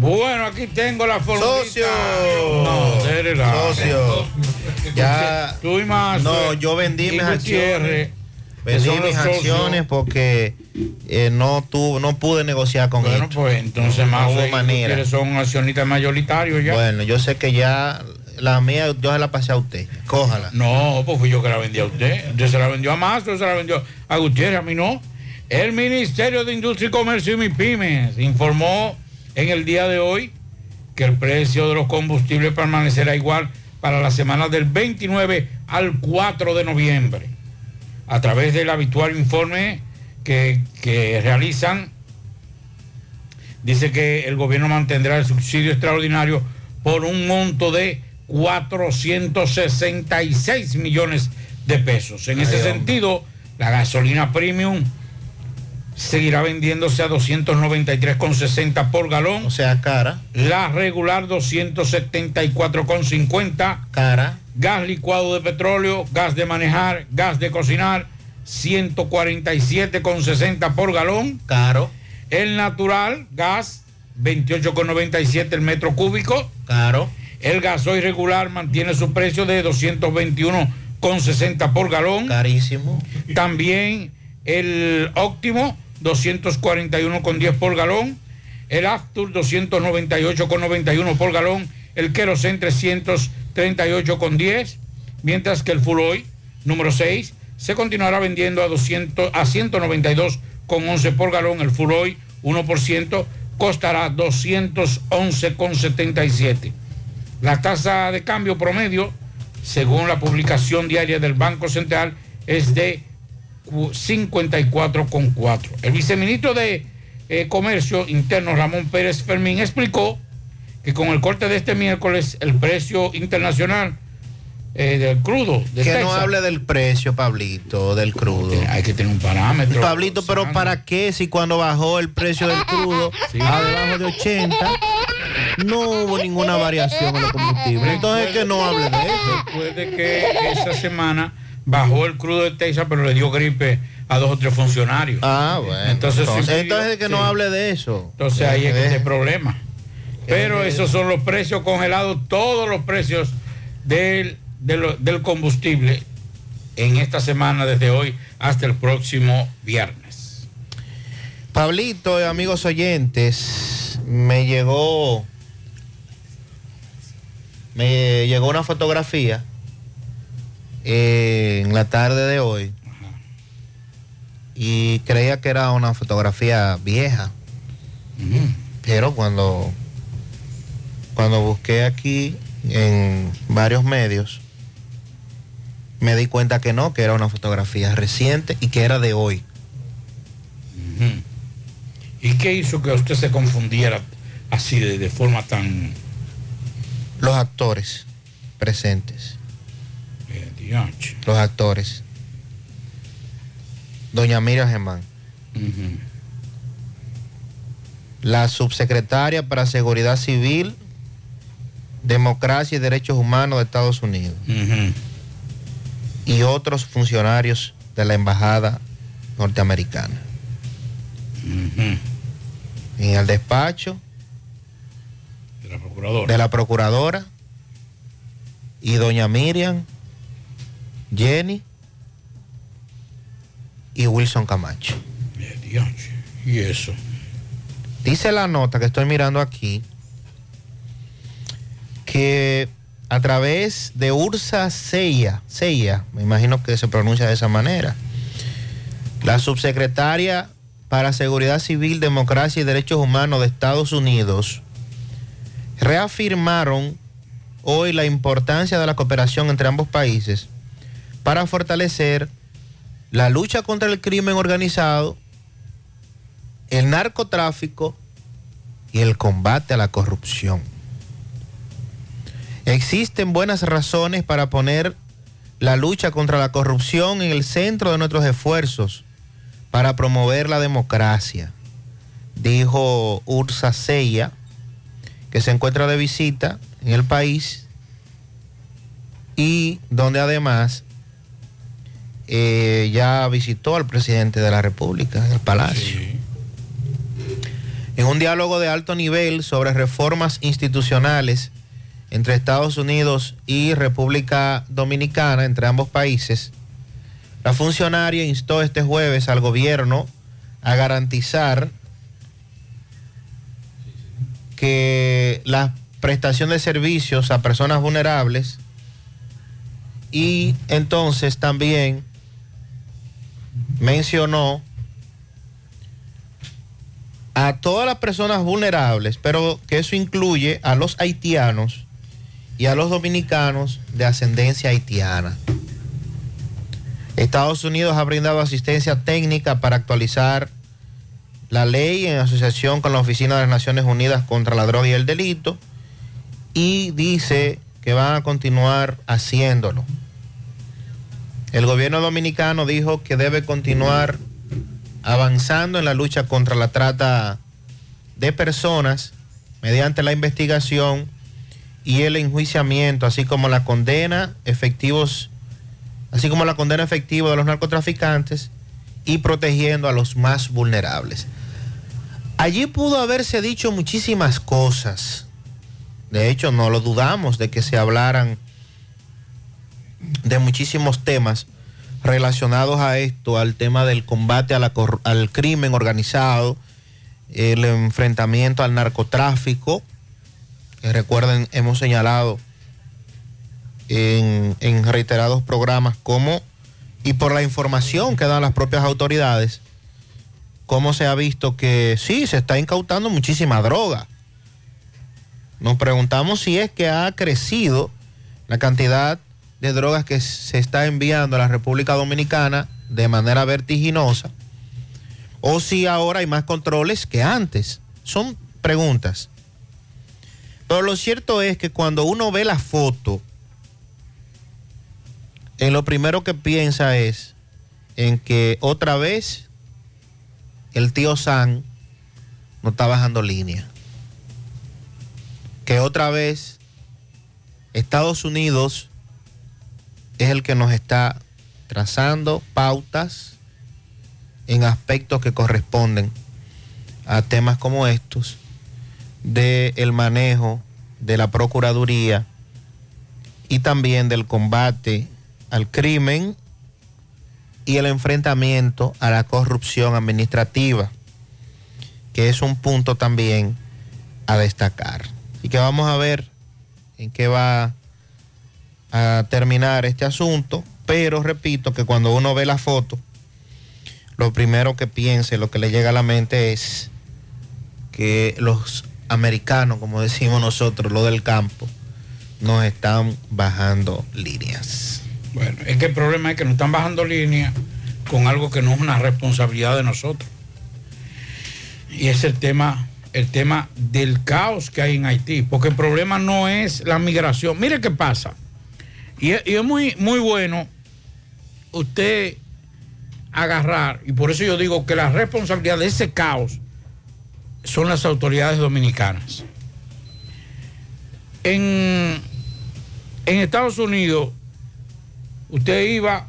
Bueno, aquí tengo la formulita. Socio. No, Socio. *laughs* Ya. Tú y más. No, eh, yo vendí mis acciones. Vendí mis acciones porque eh, no tuvo, no pude negociar con Bueno, ellos. pues entonces más no manera. Son accionistas mayoritarios ya. Bueno, yo sé que ya la mía yo se la pasé a usted. Cójala. No, pues fui yo que la vendí a usted. Usted se la vendió a Mastro, se la vendió a Gutiérrez, a mí no. El Ministerio de Industria y Comercio y MIPIMES informó en el día de hoy que el precio de los combustibles permanecerá igual para las semanas del 29 al 4 de noviembre. A través del habitual informe que, que realizan, dice que el gobierno mantendrá el subsidio extraordinario por un monto de 466 millones de pesos. En ese sentido, la gasolina premium seguirá vendiéndose a 293,60 por galón. O sea, cara. La regular 274,50. Cara. Gas licuado de petróleo, gas de manejar, gas de cocinar, 147,60 por galón. Caro. El natural, gas, 28,97 el metro cúbico. Caro. El gasoil regular mantiene su precio de 221,60 por galón. Carísimo. También el óptimo, 241,10 por galón. El Aftur, 298,91 por galón. El Kerosen, 338,10. Mientras que el Fuloy, número 6, se continuará vendiendo a, 200, a 192,11 por galón. El Fuloy, 1%, costará 211,77. La tasa de cambio promedio, según la publicación diaria del Banco Central, es de 54,4. El viceministro de eh, Comercio Interno, Ramón Pérez Fermín, explicó que con el corte de este miércoles, el precio internacional eh, del crudo de que no hable del precio, Pablito, del crudo. Hay que tener un parámetro. Pablito, pero ¿para qué si cuando bajó el precio del crudo a debajo de 80 no hubo ninguna variación en los combustibles? Entonces que no hable de eso. Recuerde que esa semana bajó el crudo de Texas, pero le dio gripe a dos o tres funcionarios. Ah, bueno. Entonces, Entonces, que no sí. hable de eso. Entonces ahí es que problema. Pero esos son los precios congelados, todos los precios del, combustible en esta semana, desde hoy hasta el próximo viernes. Pablito, amigos oyentes, me llegó me llegó una fotografía eh, en la tarde de hoy y creía que era una fotografía vieja. Pero cuando cuando busqué aquí en varios medios me di cuenta que no, que era una fotografía reciente y que era de hoy. ¿Y qué hizo que usted se confundiera así de, de forma tan... Los actores presentes. Los actores. Doña Miriam Germán. la subsecretaria para Seguridad Civil, Democracia y Derechos Humanos de Estados Unidos y otros funcionarios de la Embajada norteamericana. En el despacho De la procuradora. de la procuradora y doña Miriam, Jenny y Wilson Camacho. Y eso. Dice la nota que estoy mirando aquí que a través de Ursa Seya, Seya, me imagino que se pronuncia de esa manera, la subsecretaria para Seguridad Civil, Democracia y Derechos Humanos de Estados Unidos, reafirmaron hoy la importancia de la cooperación entre ambos países para fortalecer la lucha contra el crimen organizado, el narcotráfico y el combate a la corrupción. Existen buenas razones para poner la lucha contra la corrupción en el centro de nuestros esfuerzos para promover la democracia, dijo Ursa Seya, que se encuentra de visita en el país y donde además eh, ya visitó al presidente de la República en el Palacio. En un diálogo de alto nivel sobre reformas institucionales entre Estados Unidos y República Dominicana, entre ambos países, la funcionaria instó este jueves al gobierno a garantizar que la prestación de servicios a personas vulnerables y entonces también mencionó a todas las personas vulnerables, pero que eso incluye a los haitianos y a los dominicanos de ascendencia haitiana. Estados Unidos ha brindado asistencia técnica para actualizar la ley en asociación con la Oficina de las Naciones Unidas contra la Droga y el Delito y dice que van a continuar haciéndolo. El gobierno dominicano dijo que debe continuar avanzando en la lucha contra la trata de personas mediante la investigación y el enjuiciamiento, así como la condena efectivos, así como la condena efectiva de los narcotraficantes y protegiendo a los más vulnerables. Allí pudo haberse dicho muchísimas cosas. De hecho, no lo dudamos de que se hablaran de muchísimos temas relacionados a esto, al tema del combate al crimen organizado, el enfrentamiento al narcotráfico, que recuerden, hemos señalado en reiterados programas cómo, y por la información que dan las propias autoridades, cómo se ha visto que sí, se está incautando muchísima droga. Nos preguntamos si es que ha crecido la cantidad de drogas que se está enviando a la República Dominicana de manera vertiginosa o si ahora hay más controles que antes. Son preguntas. Pero lo cierto es que cuando uno ve la foto, en lo primero que piensa es en que otra vez el tío San no está bajando línea. Que otra vez Estados Unidos es el que nos está trazando pautas en aspectos que corresponden a temas como estos del el manejo de la Procuraduría y también del combate al crimen y el enfrentamiento a la corrupción administrativa, que es un punto también a destacar. Así que vamos a ver en qué va a terminar este asunto, pero repito que cuando uno ve la foto, lo primero que piense, lo que le llega a la mente es que los americanos, como decimos nosotros, lo del campo, nos están bajando líneas. Bueno, es que el problema es que nos están bajando línea con algo que no es una responsabilidad de nosotros. Y es el tema, el tema del caos que hay en Haití. Porque el problema no es la migración. Mire qué pasa. Y es, muy, muy bueno usted agarrar, y por eso yo digo que la responsabilidad de ese caos son las autoridades dominicanas. En, en Estados Unidos, usted iba,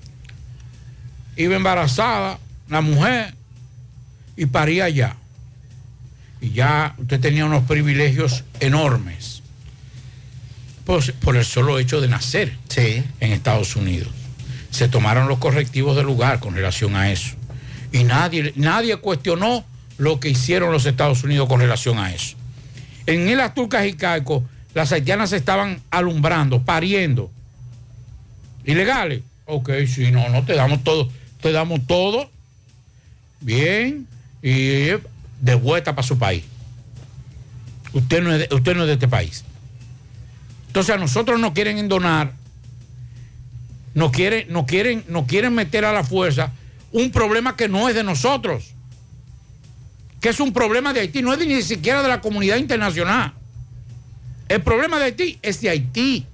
iba embarazada, la mujer, y paría allá. Y ya usted tenía unos privilegios enormes. Por, por el solo hecho de nacer en Estados Unidos. Se tomaron los correctivos del lugar con relación a eso. Y nadie, nadie cuestionó lo que hicieron los Estados Unidos con relación a eso. En el Turcas y Caico, las haitianas estaban alumbrando, pariendo. ¿Ilegales? Ok, sí, no, no, te damos todo, te damos todo. Bien, y de vuelta para su país. Usted no, es de, usted no es de este país. Entonces a nosotros nos quieren endonar, nos quieren, nos quieren, nos quieren meter a la fuerza un problema que no es de nosotros, que es un problema de Haití, no es ni siquiera de la comunidad internacional. El problema de Haití es de Haití.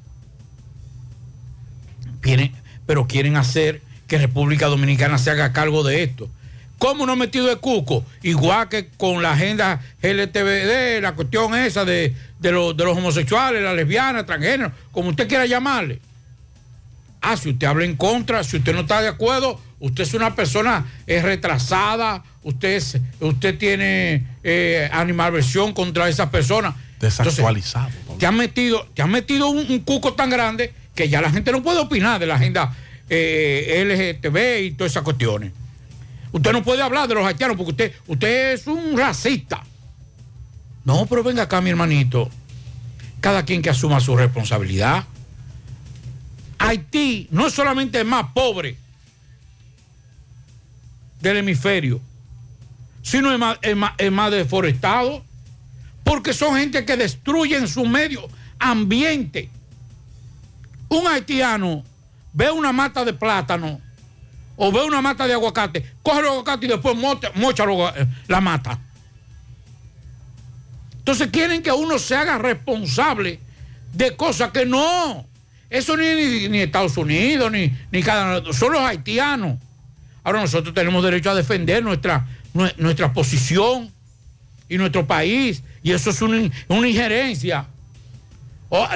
Quieren- pero quieren hacer que República Dominicana se haga cargo de esto. ¿Cómo no metido de cuco? Igual que con la agenda LTBD, la cuestión esa de, de, lo- de los homosexuales, las lesbianas, transgéneros, como usted quiera llamarle. Ah, si usted habla en contra, si usted no está de acuerdo, usted es una persona eh, retrasada, usted, es- usted tiene eh, animalversión contra esas personas. Desactualizado. Te han metido, te han metido un, un cuco tan grande que ya la gente no puede opinar de la agenda eh, LGTB y todas esas cuestiones. Usted no puede hablar de los haitianos porque usted, usted es un racista. No, pero venga acá, mi hermanito. Cada quien que asuma su responsabilidad. Haití no es solamente el más pobre del hemisferio, sino el más, más- más deforestado, porque son gente que destruyen su medio ambiente. Un haitiano ve una mata de plátano o ve una mata de aguacate, coge el aguacate y después mocha, eh, la mata. Entonces quieren que uno se haga responsable de cosas que no. Eso ni, Estados Unidos, ni, ni cada son los haitianos. Ahora nosotros tenemos derecho a defender nuestra, nue- nuestra posición y nuestro país. Y eso es una, una injerencia.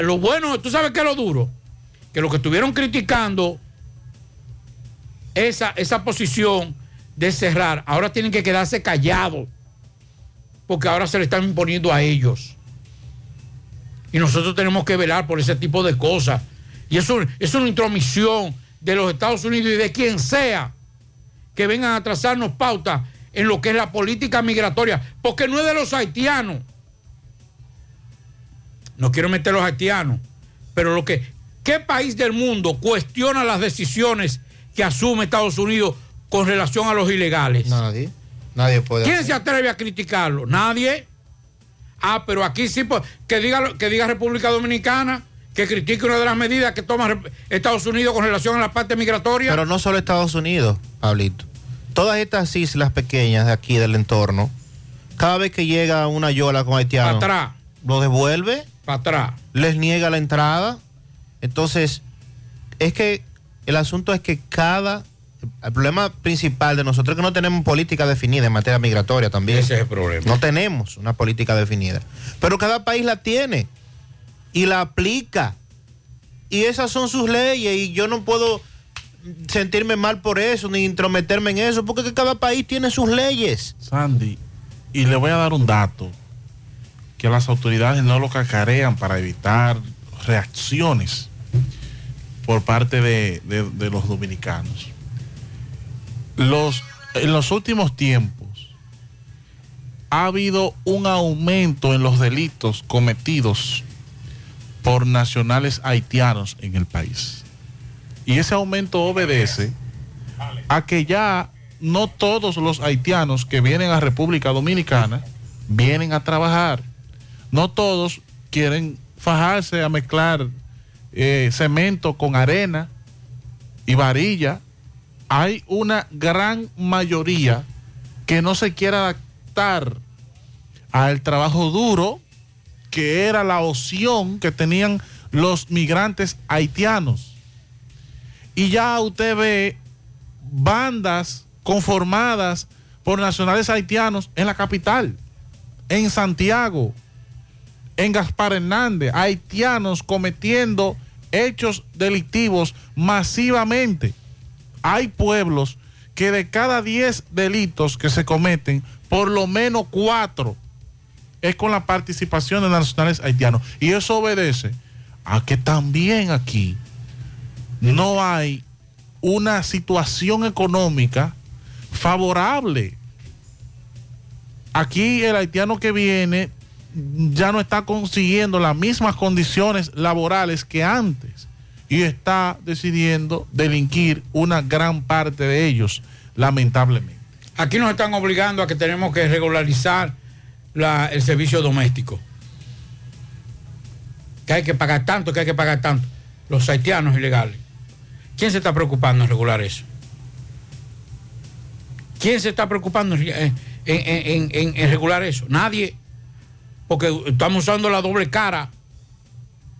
Lo bueno, tú sabes qué es lo duro. Que los que estuvieron criticando esa, esa posición de cerrar, ahora tienen que quedarse callados. Porque ahora se le están imponiendo a ellos. Y nosotros tenemos que velar por ese tipo de cosas. Y eso es una intromisión de los Estados Unidos y de quien sea que vengan a trazarnos pautas en lo que es la política migratoria. Porque no es de los haitianos. No quiero meter a los haitianos. Pero lo que. ¿Qué país del mundo cuestiona las decisiones que asume Estados Unidos con relación a los ilegales? Nadie. Nadie puede. ¿Quién se atreve a criticarlo? Nadie. Ah, pero aquí sí, pues, que diga, que diga República Dominicana, que critique una de las medidas que toma Estados Unidos con relación a la parte migratoria. Pero no solo Estados Unidos, Pablito. Todas estas islas pequeñas de aquí del entorno, cada vez que llega una yola con haitianos, Para atrás. lo devuelve, para atrás, les niega la entrada. Entonces, es que el asunto es que cada. El problema principal de nosotros es que no tenemos política definida en materia migratoria también. Ese es el problema. No tenemos una política definida. Pero cada país la tiene y la aplica. Y esas son sus leyes y yo no puedo sentirme mal por eso ni intrometerme en eso porque que cada país tiene sus leyes. Sandy, y le voy a dar un dato que las autoridades no lo cacarean para evitar reacciones por parte de, de- de los dominicanos. Los, en los últimos tiempos ha habido un aumento en los delitos cometidos por nacionales haitianos en el país. Y ese aumento obedece a que ya no todos los haitianos que vienen a República Dominicana vienen a trabajar. No todos quieren fajarse a mezclar eh, cemento con arena y varilla. Hay una gran mayoría que no se quiere adaptar al trabajo duro que era la opción que tenían los migrantes haitianos. Y ya usted ve bandas conformadas por nacionales haitianos en la capital. en Santiago, en Gaspar Hernández, haitianos cometiendo hechos delictivos masivamente. Hay pueblos que de cada 10 delitos que se cometen, por lo menos 4 es con la participación de nacionales haitianos. Y eso obedece a que también aquí no hay una situación económica favorable. Aquí el haitiano que viene ya no está consiguiendo las mismas condiciones laborales que antes y está decidiendo delinquir una gran parte de ellos, lamentablemente. Aquí nos están obligando a que tenemos que regularizar la- el servicio doméstico. Que hay que pagar tanto, que hay que pagar tanto. Los haitianos ilegales. ¿Quién se está preocupando en regular eso? ¿Quién se está preocupando en, en- en- en- regular eso? Nadie. Porque estamos usando la doble cara.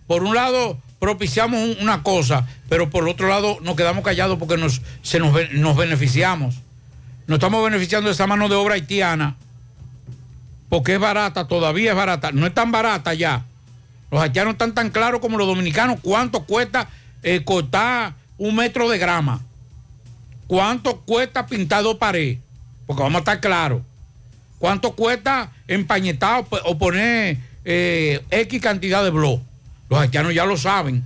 Por un lado, propiciamos un- una cosa, pero por otro lado nos quedamos callados porque nos, se nos, nos beneficiamos. Nos estamos beneficiando de esa mano de obra haitiana porque es barata, todavía es barata. No es tan barata ya. Los haitianos están tan claros como los dominicanos cuánto cuesta eh, cortar un metro de grama. ¿Cuánto cuesta pintar dos paredes? Porque vamos a estar claros. ¿Cuánto cuesta empañetar o, poner eh, X cantidad de blog? Los haitianos ya lo saben.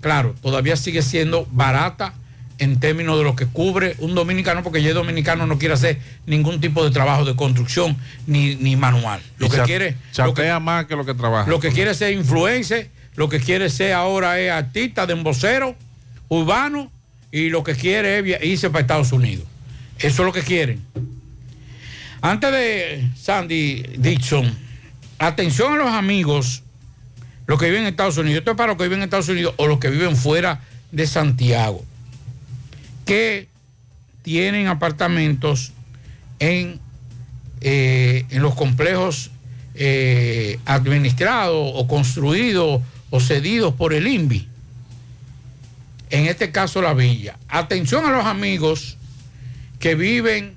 Claro, todavía sigue siendo barata en términos de lo que cubre un dominicano, porque ya el dominicano no quiere hacer ningún tipo de trabajo de construcción ni, ni manual. Lo Y que quiere, lo que, más que lo que trabaja. lo que quiere es ser influencer, lo que quiere ser ahora es artista de embocero, urbano, y lo que quiere es irse para Estados Unidos. Eso es lo que quieren. Antes de Sandy Dixon, atención a los amigos, los que viven en Estados Unidos, esto es para los que viven en Estados Unidos o los que viven fuera de Santiago, que tienen apartamentos en, eh, en los complejos eh, administrados o construidos o cedidos por el INVI. En este caso la villa. Atención a los amigos que viven,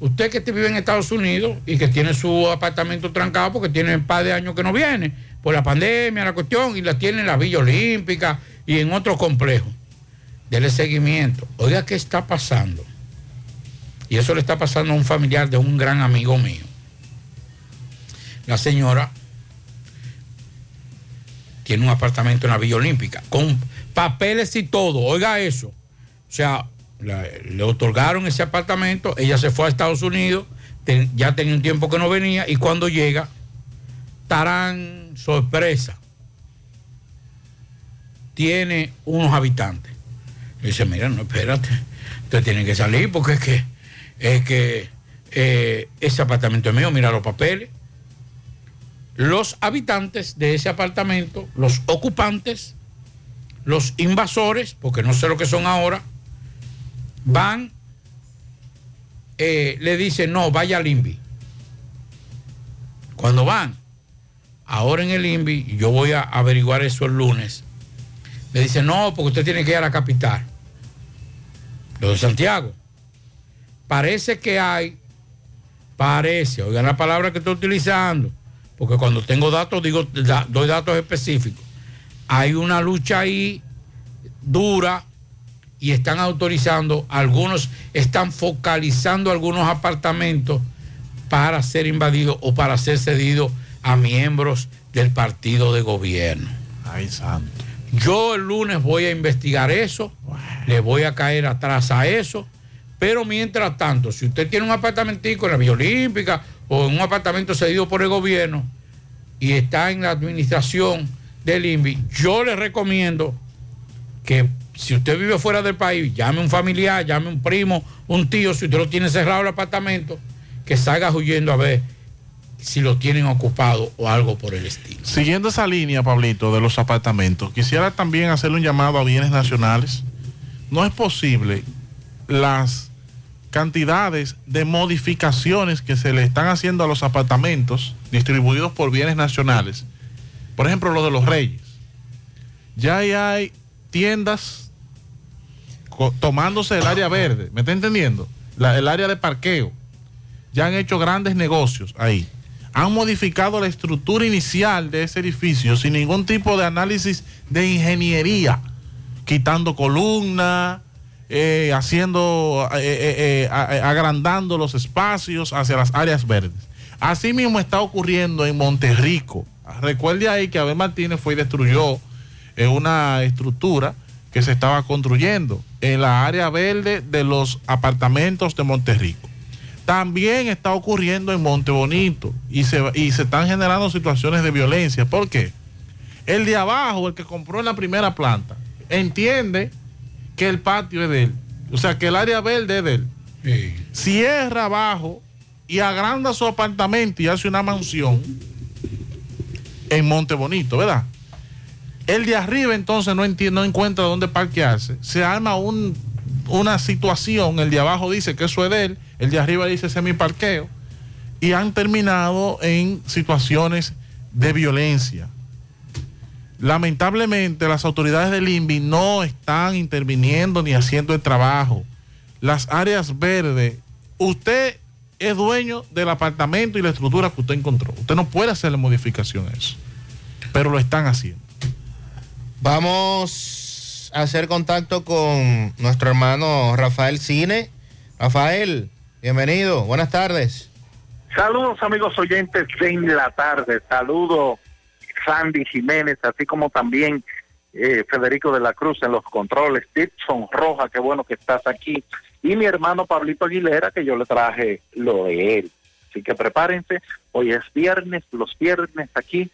usted que vive en Estados Unidos y que tiene su apartamento trancado porque tiene un par de años que no viene, por la pandemia, la cuestión, y la tiene en la Villa Olímpica y en otros complejos. Dele seguimiento. Oiga, ¿qué está pasando? Y eso le está pasando a un familiar de un gran amigo mío. La señora tiene un apartamento en la Villa Olímpica, con papeles y todo. Oiga eso. O sea, le otorgaron ese apartamento, ella se fue a Estados Unidos, ya tenía un tiempo que no venía, y cuando llega, tarán, sorpresa, tiene unos habitantes. Le dice, mira, no, espérate, usted tiene que salir porque es que, es que eh, ese apartamento es mío, mira los papeles. Los habitantes de ese apartamento, los ocupantes, los invasores, porque no sé lo que son ahora, van, eh, le dicen, no, vaya al INVI. Cuando van, ahora en el INVI, yo voy a averiguar eso el lunes, le dicen, no, porque usted tiene que ir a la capital, lo de Santiago. Parece que hay, parece, oigan la palabra que estoy utilizando, porque cuando tengo datos digo, doy datos específicos. Hay una lucha ahí dura y están autorizando, algunos están focalizando algunos apartamentos para ser invadidos o para ser cedidos a miembros del partido de gobierno. Ay, santo. Yo el lunes voy a investigar eso, le voy a caer atrás a eso, pero mientras tanto, si usted tiene un apartamentico en la Villa Olímpica o en un apartamento cedido por el gobierno y está en la administración del INVI, yo le recomiendo que si usted vive fuera del país, llame a un familiar, llame a un primo, un tío, si usted lo tiene cerrado el apartamento, que salga huyendo a ver si lo tienen ocupado o algo por el estilo. Siguiendo esa línea, Pablito, de los apartamentos, quisiera también hacerle un llamado a bienes nacionales. No es posible las cantidades de modificaciones que se le están haciendo a los apartamentos distribuidos por bienes nacionales. Por ejemplo, lo de los reyes. Ya hay tiendas tomándose el área verde, ¿me está entendiendo? El área de parqueo. ya han hecho grandes negocios ahí. Han modificado la estructura inicial de ese edificio sin ningún tipo de análisis de ingeniería, quitando columnas, eh, haciendo, eh, eh, agrandando los espacios hacia las áreas verdes. Así mismo está ocurriendo en Monterrico. Recuerde ahí que Abel Martínez fue y destruyó una estructura que se estaba construyendo en la área verde de los apartamentos de Monterrico. También está ocurriendo en Monte Bonito y se, y se están generando situaciones de violencia. ¿Por qué? El de abajo, el que compró en la primera planta, entiende que el patio es de él. O sea, que el área verde es de él. Cierra abajo y agranda su apartamento y hace una mansión en Monte Bonito, ¿verdad? El de arriba entonces no, enti- no encuentra dónde parquearse. Se arma un- una situación, el de abajo dice que eso es de él, el de arriba dice ese es mi parqueo. Y han terminado en situaciones de violencia. Lamentablemente las autoridades del INVI no están interviniendo ni haciendo el trabajo. Las áreas verdes, usted es dueño del apartamento y la estructura que usted encontró. Usted no puede hacerle modificación a eso. Pero lo están haciendo. Vamos a hacer contacto con nuestro hermano Rafael Cine. Rafael, bienvenido, buenas tardes. Saludos amigos oyentes de En la tarde, saludo Sandy Jiménez, así como también eh, Federico de la Cruz en los controles, Dixon Roja, qué bueno que estás aquí, y mi hermano Pablito Aguilera, que yo le traje lo de él. Así que prepárense, hoy es viernes, los viernes aquí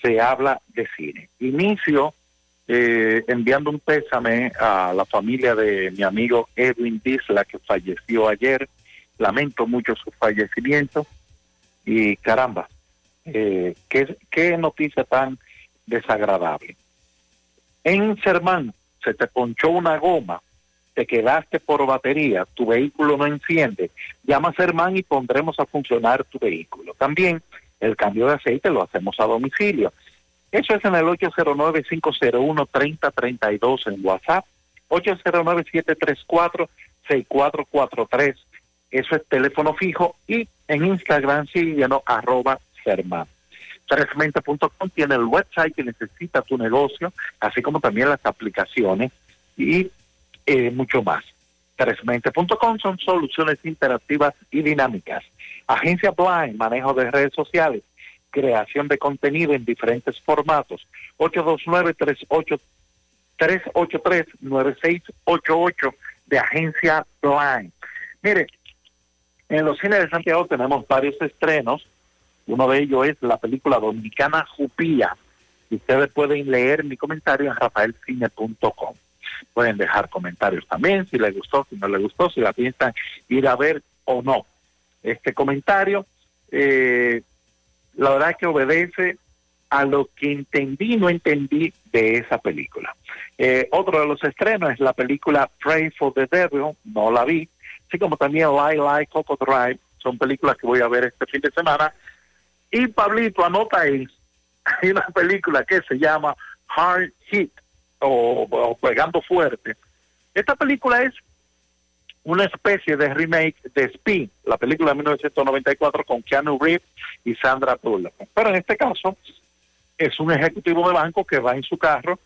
se habla de cine. Inicio eh, enviando un pésame a la familia de mi amigo Edwin Disla, que falleció ayer. Lamento mucho su fallecimiento. Y caramba, eh, qué, qué noticia tan desagradable. En Sermán se te ponchó una goma, te quedaste por batería, tu vehículo no enciende, llama a Sermán y pondremos a funcionar tu vehículo. También el cambio de aceite lo hacemos a domicilio. Eso es en el 809-501-3032 en WhatsApp, 809-734-6443. Eso es teléfono fijo y en Instagram síguenos arroba Sermán. 3mente.com tiene el website que necesita tu negocio, así como también las aplicaciones y eh, mucho más. 3mente.com son soluciones interactivas y dinámicas. Agencia Blind, manejo de redes sociales, creación de contenido en diferentes formatos. 829-383-9688 de Agencia Blind. Mire, en los cines de Santiago tenemos varios estrenos. Uno de ellos es la película dominicana Jupía. Ustedes pueden leer mi comentario en rafaelcine.com. Pueden dejar comentarios también, si les gustó, si no les gustó, si la piensan ir a ver o no. Este comentario, eh, la verdad que obedece a lo que entendí no entendí de esa película. Eh, otro de los estrenos es la película Pray for the Devil, no la vi, así como también Lie Lie Coco Drive, son películas que voy a ver este fin de semana. Y Pablito, anota ahí, *laughs* hay una película que se llama Hard Hit o, o Pegando Fuerte. Esta película es una especie de remake de Spin, la película de 1994 con Keanu Reeves y Sandra Bullock. Pero en este caso es un ejecutivo de banco que va en su carro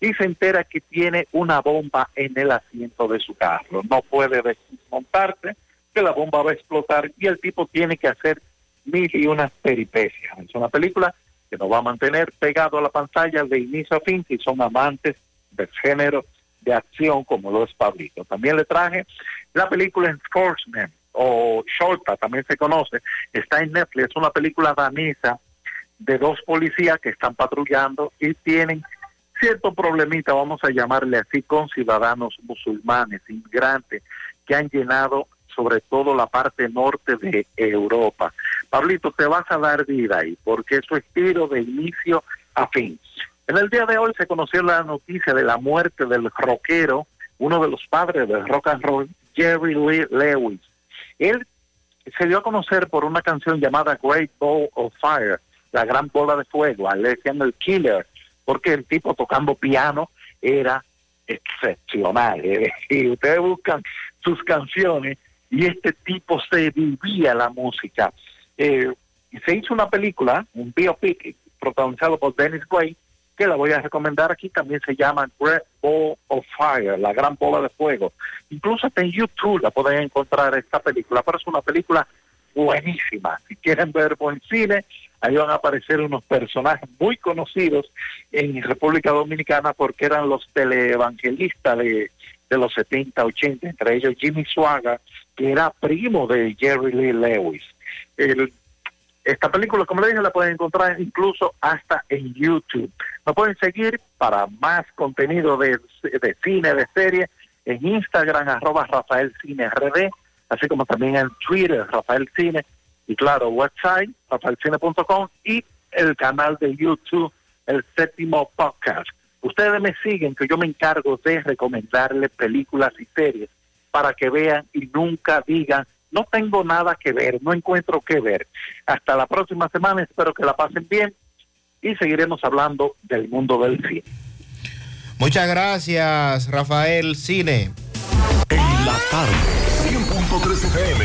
y se entera que tiene una bomba en el asiento de su carro. No puede desmontarse, que la bomba va a explotar y el tipo tiene que hacer mil y unas peripecias. Es una película que nos va a mantener pegado a la pantalla de inicio a fin si son amantes del género de acción como lo es Pablito. También le traje la película Enforcement o Shorta, también se conoce, está en Netflix, es una película danesa de dos policías que están patrullando y tienen cierto problemita, vamos a llamarle así, con ciudadanos musulmanes, inmigrantes, que han llenado sobre todo la parte norte de Europa. Pablito, te vas a dar vida ahí, porque eso es tiro de inicio a fin. En el día de hoy se conoció la noticia de la muerte del rockero, uno de los padres del rock and roll, Jerry Lee Lewis. Él se dio a conocer por una canción llamada Great Ball of Fire, la gran bola de fuego, decían el killer, porque el tipo tocando piano era excepcional. ¿eh? *laughs* Ustedes buscan sus canciones y este tipo se vivía la música. Eh, se hizo una película, un biopic, protagonizado por Dennis Quaid, que la voy a recomendar aquí, también se llama Great Ball of Fire, la gran bola de fuego. Incluso hasta en YouTube la pueden encontrar esta película, pero es una película buenísima. Si quieren ver buen cine, ahí van a aparecer unos personajes muy conocidos en República Dominicana porque eran los teleevangelistas de, los 70, 80, entre ellos Jimmy Swaggart, que era primo de Jerry Lee Lewis. Esta película, como le dije, la pueden encontrar incluso hasta en YouTube. Nos pueden seguir para más contenido de, de cine, de serie, en Instagram, arroba Rafael Cine así como también en Twitter, Rafael Cine, y claro, website, rafaelcine.com, y el canal de YouTube, el séptimo podcast. Ustedes me siguen, que yo me encargo de recomendarles películas y series para que vean y nunca digan, no tengo nada que ver, no encuentro qué ver. Hasta la próxima semana, espero que la pasen bien y seguiremos hablando del mundo del cine. Muchas gracias, Rafael Cine. En la tarde, 100.3 FM,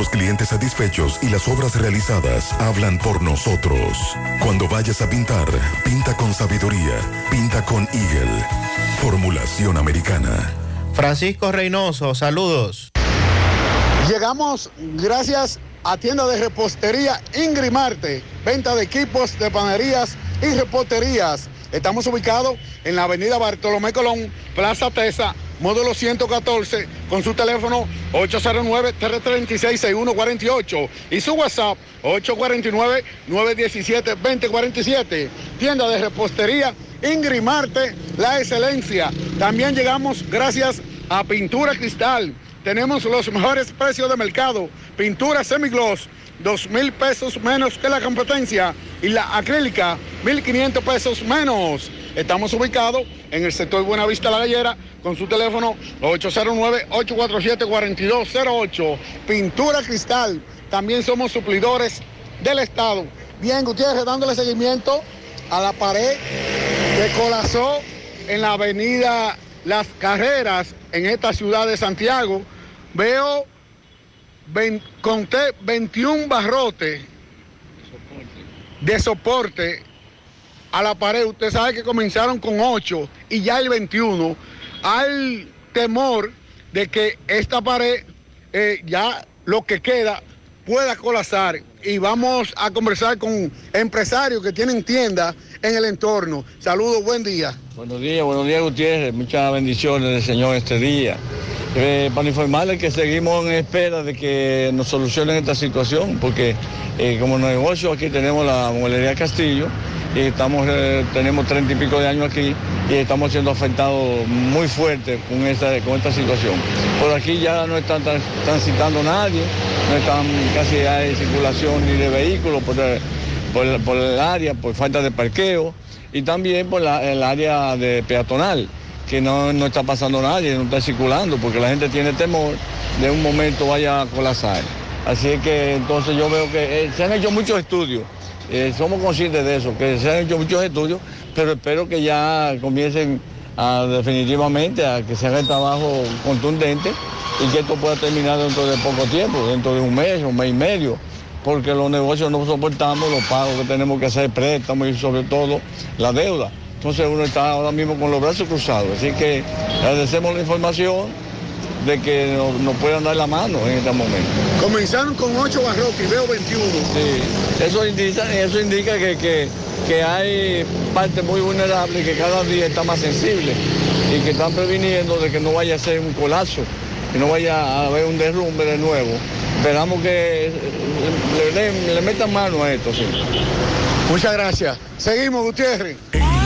nuestros clientes satisfechos y las obras realizadas hablan por nosotros. Cuando vayas a pintar, pinta con sabiduría, pinta con Eagle. Formulación americana. Francisco Reynoso, saludos. Llegamos gracias a tienda de repostería Ingrimarte, venta de equipos de panerías y reposterías. Estamos ubicados en la avenida Bartolomé Colón, Plaza Tesa, módulo 114, con su teléfono 809-336-6148 y su WhatsApp 849-917-2047. Tienda de repostería Ingrimarte, la excelencia. También llegamos gracias a Pintura Cristal. Tenemos los mejores precios de mercado. Pintura semigloss, dos mil pesos menos que la competencia. Y la acrílica, mil quinientos pesos menos. Estamos ubicados en el sector Buenavista La Gallera con su teléfono 809-847-4208. Pintura Cristal. También somos suplidores del Estado. Bien, Gutiérrez, dándole seguimiento a la pared que colapsó en la avenida Las Carreras en esta ciudad de Santiago. Veo, conté 21 barrotes de soporte a la pared. Usted sabe que comenzaron con 8 y ya el 21. Hay temor de que esta pared, eh, ya lo que queda, pueda colapsar. Y vamos a conversar con empresarios que tienen tiendas en el entorno. Saludos, buen día. Buenos días, buenos días Gutiérrez, muchas bendiciones del Señor este día. Eh, para informarles que seguimos en espera de que nos solucionen esta situación, porque eh, como negocio aquí tenemos la mueblería Castillo y estamos, eh, tenemos treinta y pico de años aquí y estamos siendo afectados muy fuerte con esta, con esta situación. Por aquí ya no están tran- transitando nadie, no están casi hay circulación ni de vehículos por por por el área, por falta de parqueo y también por el área de peatonal, que no, no está pasando nadie, no está circulando, porque la gente tiene temor de un momento vaya a colapsar. Así es que entonces yo veo que eh, se han hecho muchos estudios, eh, somos conscientes de eso, que se han hecho muchos estudios, pero espero que ya comiencen a, definitivamente a que se haga el trabajo contundente y que esto pueda terminar dentro de poco tiempo, dentro de un mes, un mes y medio porque los negocios no soportamos los pagos que tenemos que hacer, préstamos y sobre todo la deuda. Entonces uno está ahora mismo con los brazos cruzados. Así que agradecemos la información de que nos, nos puedan dar la mano en este momento. Comenzaron con 8 barrocos y veo 21. Sí, eso indica, eso indica que, que, que hay parte muy vulnerable que cada día está más sensible y que están previniendo de que no vaya a ser un colapso, que no vaya a haber un derrumbe de nuevo. Esperamos que le, le- le metan mano a esto, sí. Muchas gracias. Seguimos, Gutiérrez.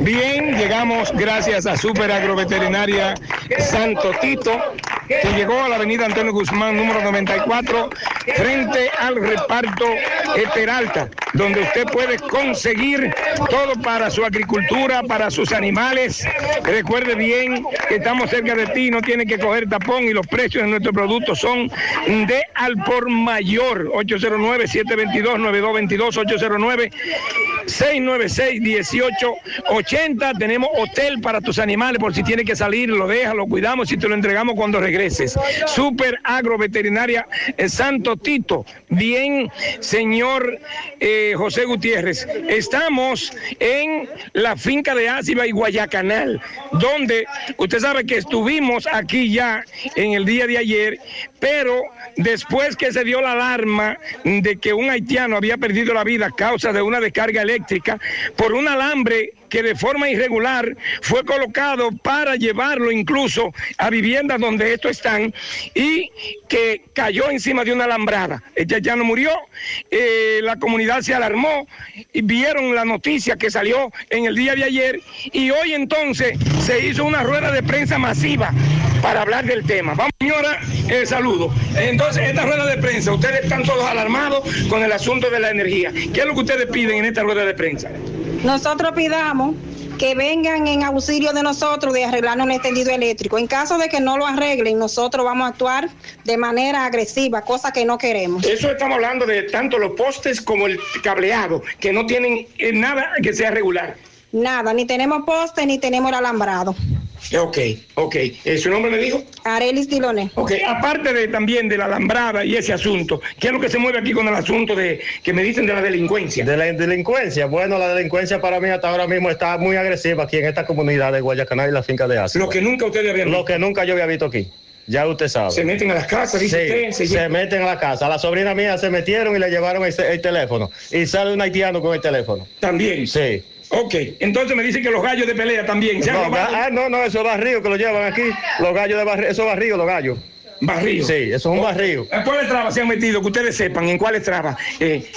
Bien, llegamos gracias a Super Agroveterinaria Santo Tito, que llegó a la avenida Antonio Guzmán, número 94, frente al reparto Peralta, donde usted puede conseguir todo para su agricultura, para sus animales. Recuerde bien que estamos cerca de ti, no tiene que coger tapón y los precios de nuestros productos son de al por mayor. 809-722-9222, 809 696-1880. Tenemos hotel para tus animales por si tiene que salir, lo dejas, lo cuidamos y te lo entregamos cuando regreses. Super Agroveterinaria eh, Santo Tito. Bien, señor eh, José Gutiérrez. Estamos en la finca de Áciba y Guayacanal, donde usted sabe que estuvimos aquí ya en el día de ayer, pero después que se dio la alarma de que un haitiano había perdido la vida a causa de una descarga eléctrica por un alambre que de forma irregular fue colocado para llevarlo incluso a viviendas donde estos están y que cayó encima de una alambrada. Ella ya no murió, eh, la comunidad se alarmó y vieron la noticia que salió en el día de ayer y hoy entonces se hizo una rueda de prensa masiva para hablar del tema. Vamos, señora, el saludo. Entonces, esta rueda de prensa, ustedes están todos alarmados con el asunto de la energía. ¿Qué es lo que ustedes piden en esta rueda de prensa? Nosotros pidamos que vengan en auxilio de nosotros de arreglarnos el extendido eléctrico. En caso de que no lo arreglen, nosotros vamos a actuar de manera agresiva, cosa que no queremos. Eso estamos hablando de tanto los postes como el cableado, que no tienen eh, nada que sea regular. Nada, ni tenemos poste ni tenemos el alambrado. Ok, ok. Eh, ¿Su nombre me dijo? Arelis Diloné. Ok, aparte de también de la alambrada y ese asunto, ¿qué es lo que se mueve aquí con el asunto de que me dicen de la delincuencia? De la delincuencia, bueno, la delincuencia para mí hasta ahora mismo está muy agresiva aquí en esta comunidad de Guayacanal y la finca de Asia. Lo que nunca ustedes habían Lo visto. que nunca yo había visto aquí. Ya usted sabe. Se meten a las casas, dice Sí, usted, se, se meten a la casa. A la sobrina mía se metieron y le llevaron el, el teléfono. Y sale un haitiano con el teléfono. También. Sí. Ok, entonces me dicen que los gallos de pelea también. se han No, ah, no, no, esos barrios que lo llevan aquí. Los gallos de barrio, esos barrios, los gallos. ¿Barrio? Sí, eso es un barrio. ¿En cuáles trabas se han metido? Que ustedes sepan, ¿en cuáles trabas? Eh,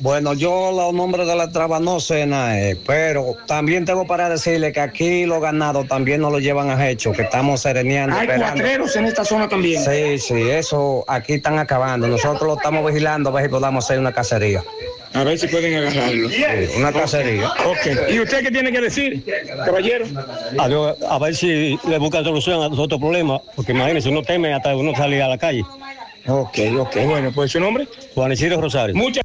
Bueno, yo los nombres de la traba no sé nada, eh, pero también tengo para decirle que aquí los ganados también nos lo llevan a hecho, que estamos sereneando. hay esperando. cuatreros en esta zona también. Sí, sí, eso aquí están acabando. Nosotros lo estamos vigilando a ver si podamos hacer una cacería. A ver si pueden agarrarlo. Sí, una cacería. Ok. ¿Y usted qué tiene que decir, caballero? A, a ver si le buscan solución a nuestro problema, porque imagínense, uno teme hasta uno salir a la calle. Ok, ok. Bueno, pues su nombre. Juan Isidro Rosario. Muchas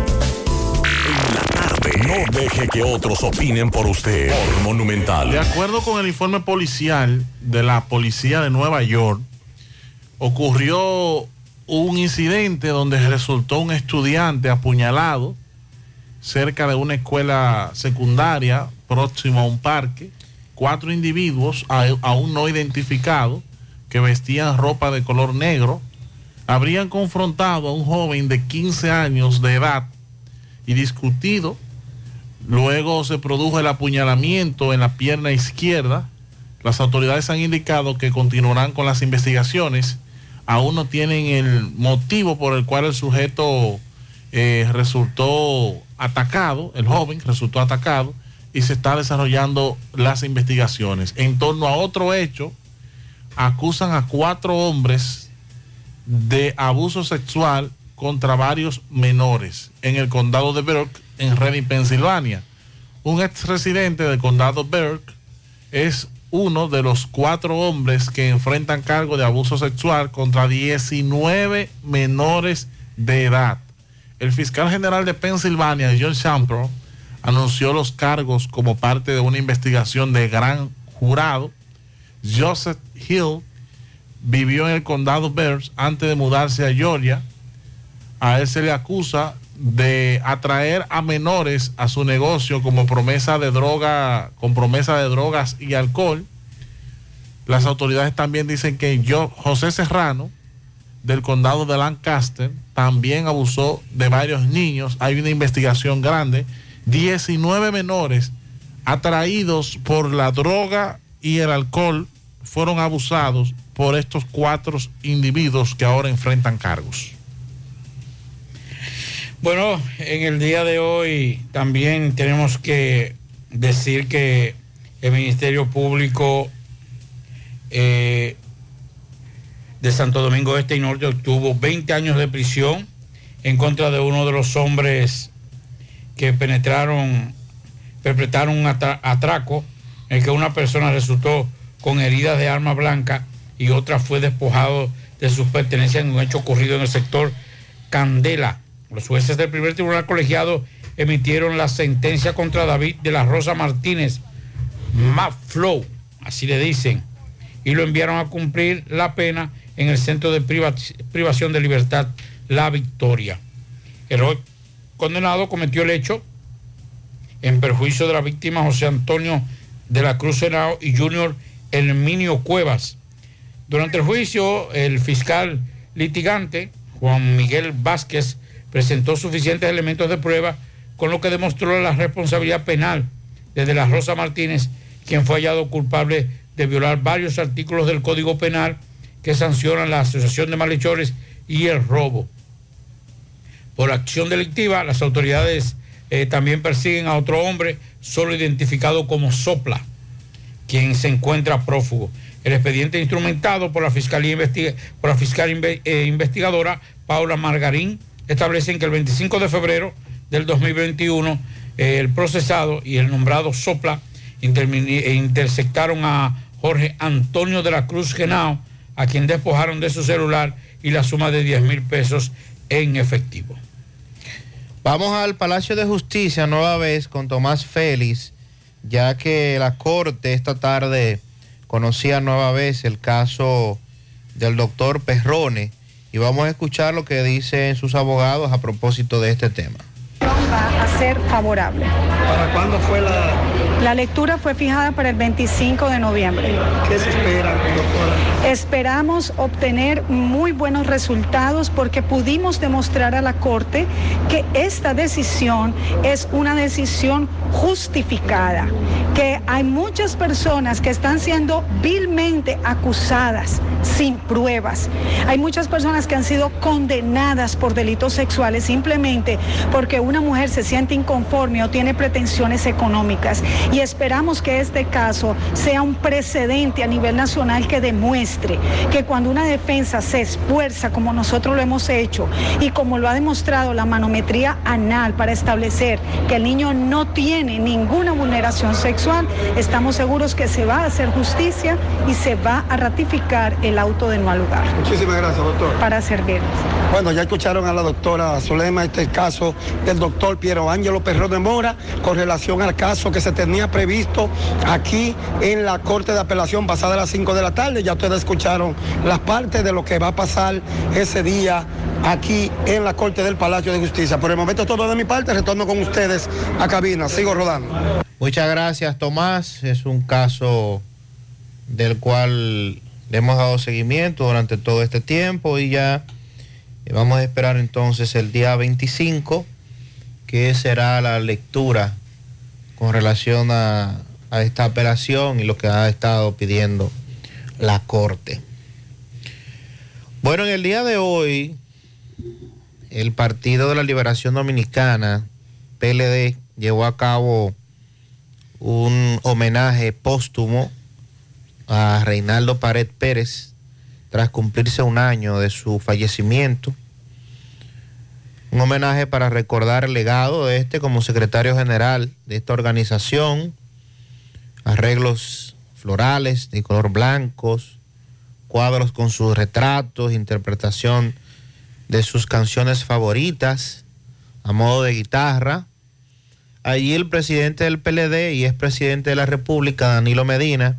No deje que otros opinen por usted. Monumental. De acuerdo con el informe policial de la policía de Nueva York, ocurrió un incidente donde resultó un estudiante apuñalado cerca de una escuela secundaria próximo a un parque. Cuatro individuos aún no identificados que vestían ropa de color negro habrían confrontado a un joven de 15 años de edad y discutido. Luego se produjo el apuñalamiento en la pierna izquierda. Las autoridades han indicado que continuarán con las investigaciones. Aún no tienen el motivo por el cual el sujeto eh, resultó atacado, el joven resultó atacado y se está desarrollando las investigaciones. En torno a otro hecho, acusan a cuatro hombres de abuso sexual contra varios menores en el condado de Burke, en Reading, Pensilvania. Un ex residente del condado Burke es uno de los cuatro hombres que enfrentan cargo de abuso sexual contra 19 menores de edad. El fiscal general de Pensilvania, John Champro, anunció los cargos como parte de una investigación de gran jurado. Joseph Hill vivió en el condado Berks antes de mudarse a Georgia. A él se le acusa de atraer a menores a su negocio como promesa de droga, con promesa de drogas y alcohol. Las autoridades también dicen que yo, José Serrano, del condado de Lancaster, también abusó de varios niños. Hay una investigación grande. 19 menores atraídos por la droga y el alcohol fueron abusados por estos cuatro individuos que ahora enfrentan cargos. Bueno, en el día de hoy también tenemos que decir que el Ministerio Público eh, de Santo Domingo Este y Norte obtuvo 20 años de prisión en contra de uno de los hombres que penetraron, perpetraron un atra- atraco en el que una persona resultó con heridas de arma blanca y otra fue despojado de sus pertenencias en un hecho ocurrido en el sector Candela. Los jueces del primer tribunal colegiado emitieron la sentencia contra David de la Rosa Martínez, Maflow, así le dicen, y lo enviaron a cumplir la pena en el centro de priva- privación de libertad La Victoria. El hoy condenado cometió el hecho en perjuicio de la víctima José Antonio de la Cruz Henao y Junior Herminio Cuevas. Durante el juicio, el fiscal litigante, Juan Miguel Vázquez, presentó suficientes elementos de prueba con lo que demostró la responsabilidad penal de De la Rosa Martínez, quien fue hallado culpable de violar varios artículos del Código Penal que sancionan la asociación de malhechores y el robo. Por acción delictiva, las autoridades eh, también persiguen a otro hombre, solo identificado como Sopla, quien se encuentra prófugo. El expediente instrumentado por la Fiscalía por la fiscal eh, investigadora Paula Margarín establecen que el 25 de febrero del 2021 eh, el procesado y el nombrado Sopla eh, interceptaron a Jorge Antonio de la Cruz Genao, a quien despojaron de su celular y la suma de 10 mil pesos en efectivo. Vamos al Palacio de Justicia nueva vez con Tomás Félix, ya que la Corte esta tarde conocía nueva vez el caso del doctor Perrone y vamos a escuchar lo que dicen sus abogados a propósito de este tema. va a ser favorable. ¿Para cuándo fue la...? La lectura fue fijada para el 25 de noviembre. ¿Qué se espera, doctora? Esperamos obtener muy buenos resultados porque pudimos demostrar a la Corte que esta decisión es una decisión justificada, que hay muchas personas que están siendo vilmente acusadas sin pruebas. Hay muchas personas que han sido condenadas por delitos sexuales simplemente porque una mujer se siente inconforme o tiene pretensiones económicas. Y esperamos que este caso sea un precedente a nivel nacional que demuestre que cuando una defensa se esfuerza como nosotros lo hemos hecho y como lo ha demostrado la manometría anal para establecer que el niño no tiene ninguna vulneración sexual, estamos seguros que se va a hacer justicia y se va a ratificar el auto de no al lugar. Muchísimas gracias, doctor. Para servirles. Bueno, ya escucharon a la doctora Zulema, este caso del doctor Piero Ángelo Perro de Mora con relación al caso que se tenía previsto aquí en la Corte de Apelación pasada a las 5 de la tarde. Ya ustedes escucharon las partes de lo que va a pasar ese día aquí en la Corte del Palacio de Justicia. Por el momento todo de mi parte, retorno con ustedes a cabina. Sigo rodando. Muchas gracias, Tomás. Es un caso del cual le hemos dado seguimiento durante todo este tiempo y ya vamos a esperar entonces el día 25, que será la lectura con relación a, esta apelación y lo que ha estado pidiendo la Corte. Bueno, en el día de hoy, el Partido de la Liberación Dominicana, PLD, llevó a cabo un homenaje póstumo a Reinaldo Pared Pérez tras cumplirse un año de su fallecimiento. Un homenaje para recordar el legado de este como secretario general de esta organización, arreglos florales de color blancos, cuadros con sus retratos, interpretación de sus canciones favoritas a modo de guitarra. Allí el presidente del PLD y expresidente de la República, Danilo Medina,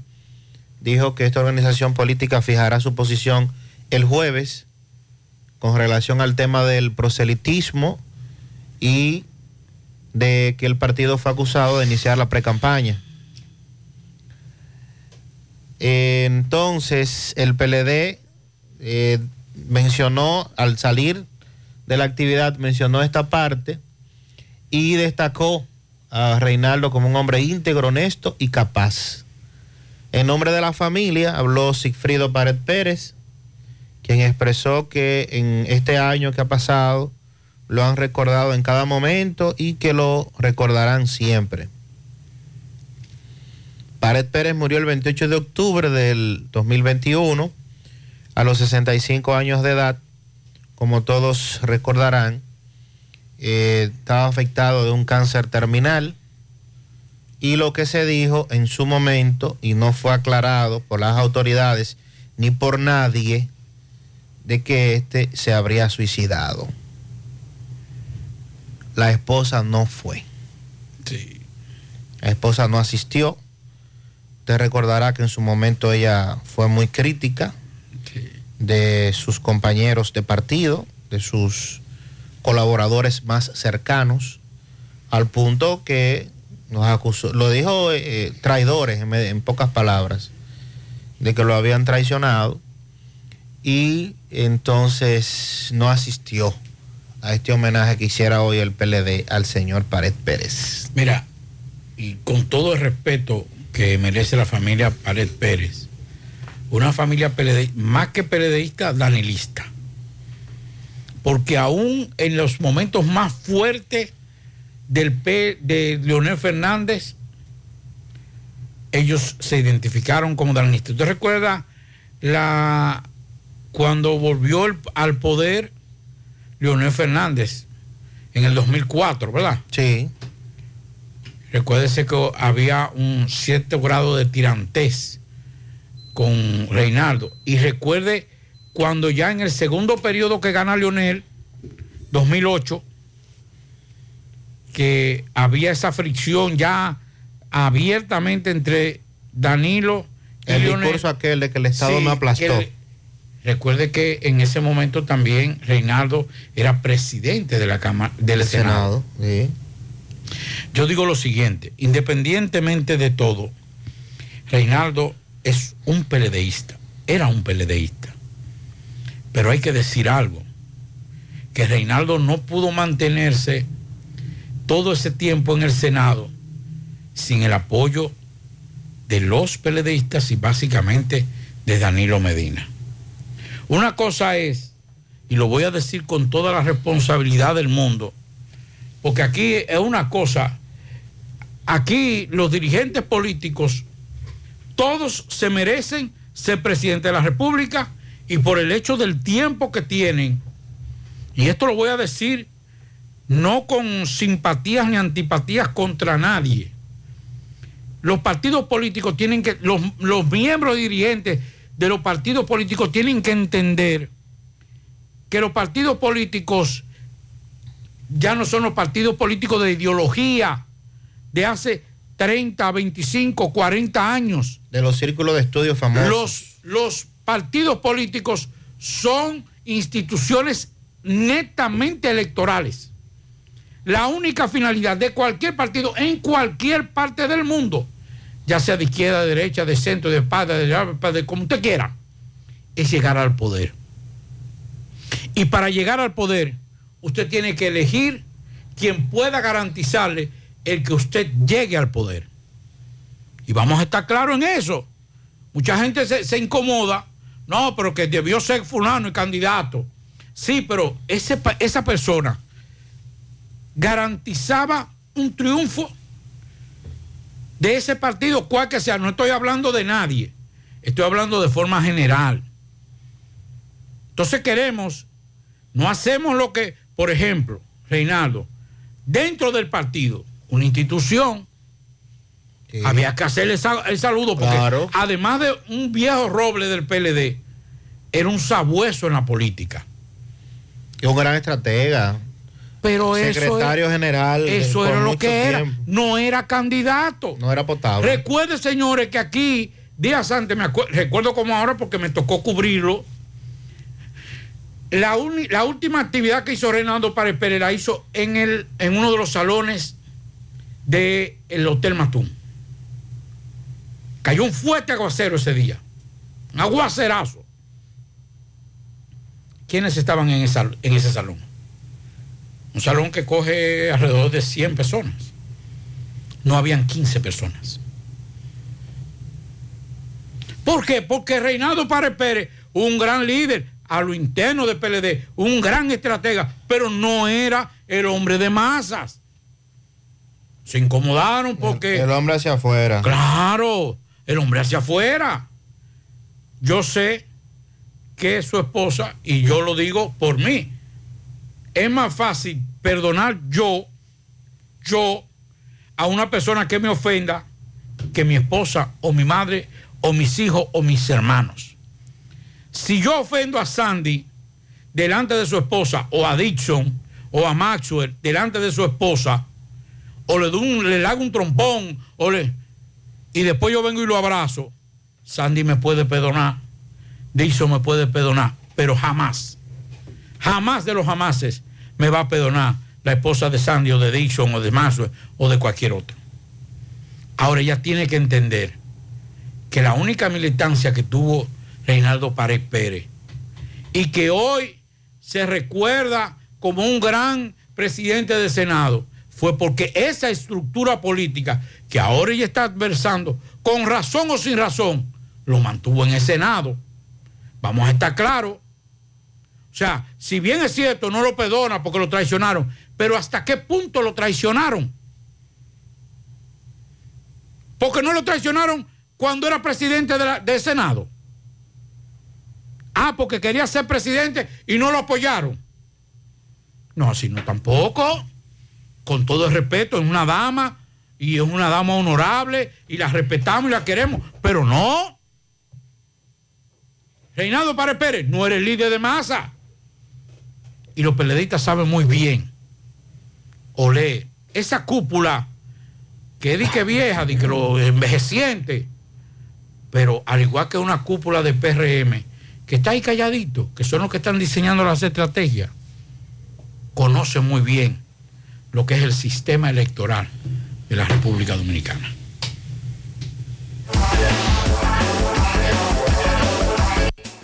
dijo que esta organización política fijará su posición el jueves con relación al tema del proselitismo y de que el partido fue acusado de iniciar la precampaña. Entonces, el PLD eh, mencionó, al salir de la actividad, mencionó esta parte y destacó a Reinaldo como un hombre íntegro, honesto y capaz. En nombre de la familia habló Sigfrido Pared Pérez, quien expresó que en este año que ha pasado lo han recordado en cada momento y que lo recordarán siempre. Pared Pérez murió el 28 de octubre del 2021 a los 65 años de edad. Como todos recordarán, eh, estaba afectado de un cáncer terminal y lo que se dijo en su momento y no fue aclarado por las autoridades ni por nadie de que éste se habría suicidado. La esposa no fue. La esposa no asistió. Usted recordará que en su momento ella fue muy crítica de sus compañeros de partido, de sus colaboradores más cercanos, al punto que nos acusó, lo dijo eh, traidores en, en pocas palabras, de que lo habían traicionado y entonces no asistió a este homenaje que hiciera hoy el PLD al señor Pared Pérez. Mira, y con todo el respeto que merece la familia Pared Pérez, una familia PLD, más que PLDista, danilista. Porque aún en los momentos más fuertes del de Leonel Fernández, ellos se identificaron como danilistas. ¿Usted recuerda la cuando volvió el- al poder Leonel Fernández en el 2004, ¿verdad? Sí. Recuérdese que había un cierto grado de tirantez con Reinaldo. Y recuerde cuando ya en el segundo periodo que gana Leonel, 2008, que había esa fricción ya abiertamente entre Danilo y El Leonel. discurso aquel de que el Estado Sí, no aplastó. Recuerde que en ese momento también Reinaldo era presidente de la Cámara del El Senado. Senado, Yo digo lo siguiente, independientemente de todo, Reinaldo es un peledeísta, era un peledeísta. Pero hay que decir algo, que Reinaldo no pudo mantenerse todo ese tiempo en el Senado sin el apoyo de los peledeístas y básicamente de Danilo Medina. Una cosa es, y lo voy a decir con toda la responsabilidad del mundo, porque aquí es una cosa, aquí los dirigentes políticos, todos se merecen ser presidente de la República y por el hecho del tiempo que tienen, y esto lo voy a decir no con simpatías ni antipatías contra nadie. Los partidos políticos tienen que, los, los miembros dirigentes de los partidos políticos tienen que entender que los partidos políticos ya no son los partidos políticos de ideología de hace 30, 25, 40 años. De los círculos de estudios famosos. Los, los partidos políticos son instituciones netamente electorales. La única finalidad de cualquier partido en cualquier parte del mundo, ya sea de izquierda, de derecha, de centro, de espada, de, de, de como usted quiera, es llegar al poder. Y para llegar al poder, usted tiene que elegir quien pueda garantizarle el que usted llegue al poder. Y vamos a estar claros en eso. Mucha gente se, se incomoda. No, pero que debió ser fulano el candidato. Sí, pero ese, esa persona garantizaba un triunfo de ese partido, cual que sea. No estoy hablando de nadie. Estoy hablando de forma general. Entonces queremos, no hacemos lo que, por ejemplo, Reinaldo, dentro del partido, una institución, sí. había que hacerle el saludo, porque claro. además de un viejo roble del PLD, era un sabueso en la política. Y un gran estratega. Pero secretario eso, general. Eso era lo que tiempo. era. No era candidato. No era potable. Recuerde, señores, que aquí, días antes, me recuerdo como ahora porque me tocó cubrirlo. La, la, última actividad que hizo Reinaldo Párez Pérez la hizo en, el, en uno de los salones del de Hotel Matún. Cayó un fuerte aguacero ese día. Un aguacerazo. ¿Quiénes estaban en ese salón? Un salón que coge alrededor de 100 personas. No habían 15 personas. ¿Por qué? Porque Reinaldo Párez Pérez, un gran líder a lo interno de PLD, un gran estratega, pero no era el hombre de masas. Se incomodaron porque... El, el hombre hacia afuera. Claro, el hombre hacia afuera. Yo sé que su esposa, y yo lo digo por mí, es más fácil perdonar yo, yo, a una persona que me ofenda, que mi esposa o mi madre o mis hijos o mis hermanos. Si yo ofendo a Sandy delante de su esposa, o a Dixon, o a Maxwell delante de su esposa, o le, doy un, le hago un trompón, o le, y después yo vengo y lo abrazo, Sandy me puede perdonar, Dixon me puede perdonar, pero jamás, jamás de los jamases me va a perdonar la esposa de Sandy o de Dixon o de Maxwell o de cualquier otro. Ahora ella tiene que entender que la única militancia que tuvo Reinaldo Párez Pérez y que hoy se recuerda como un gran presidente del Senado fue porque esa estructura política que ahora ella está adversando, con razón o sin razón, lo mantuvo en el Senado. Vamos a estar claros. O sea, si bien es cierto, no lo perdona porque lo traicionaron, pero ¿hasta qué punto lo traicionaron? Porque no lo traicionaron cuando era presidente de del Senado. Ah, porque quería ser presidente y no lo apoyaron. No, así no tampoco. Con todo el respeto, es una dama y es una dama honorable y la respetamos y la queremos, pero no. Reinaldo Párez Pérez no eres líder de masa. Y los peleadistas saben muy bien. Olé, esa cúpula que di que vieja, di que lo envejeciente, pero al igual que una cúpula de PRM, que está ahí calladito, que son los que están diseñando las estrategias, conocen muy bien lo que es el sistema electoral de la República Dominicana.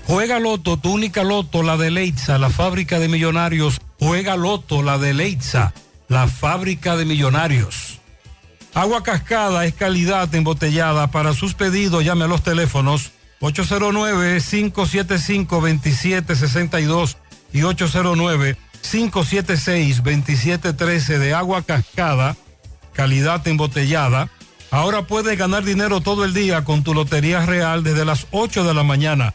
Juega Loto, tu única Loto, la de Leitza, la fábrica de millonarios. Juega Loto, la de Leitza, la fábrica de millonarios. Agua cascada es calidad embotellada. Para sus pedidos llame a los teléfonos 809-575-2762 y 809-576-2713 de agua cascada calidad embotellada. Ahora puedes ganar dinero todo el día con tu Lotería Real desde las 8 de la mañana.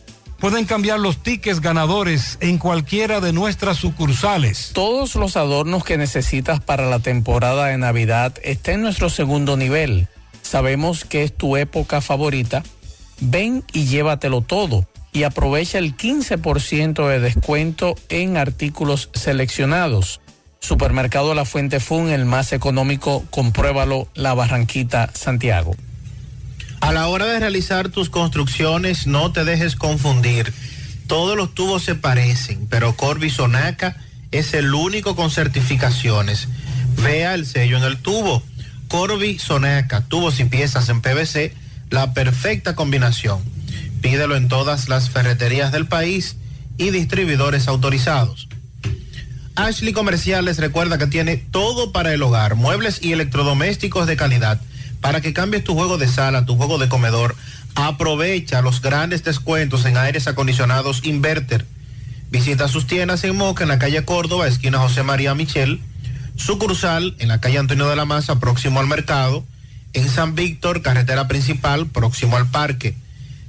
Pueden cambiar los tickets ganadores en cualquiera de nuestras sucursales. Todos los adornos que necesitas para la temporada de Navidad están en nuestro segundo nivel. Sabemos que es tu época favorita. Ven y llévatelo todo y aprovecha el 15% de descuento en artículos seleccionados. Supermercado La Fuente Fun, el más económico, compruébalo, La Barranquita, Santiago. A la hora de realizar tus construcciones, no te dejes confundir. Todos los tubos se parecen, pero Corby Sonaca es el único con certificaciones. Vea el sello en el tubo. Corby Sonaca, tubos y piezas en PVC, la perfecta combinación. Pídelo en todas las ferreterías del país y distribuidores autorizados. Ashley Comerciales recuerda que tiene todo para el hogar, muebles y electrodomésticos de calidad. Para que cambies tu juego de sala, tu juego de comedor, aprovecha los grandes descuentos en aires acondicionados Inverter. Visita sus tiendas en Moca, en la calle Córdoba, esquina José María Michel, sucursal en la calle Antonio de la Maza, próximo al mercado, en San Víctor, carretera principal, próximo al parque.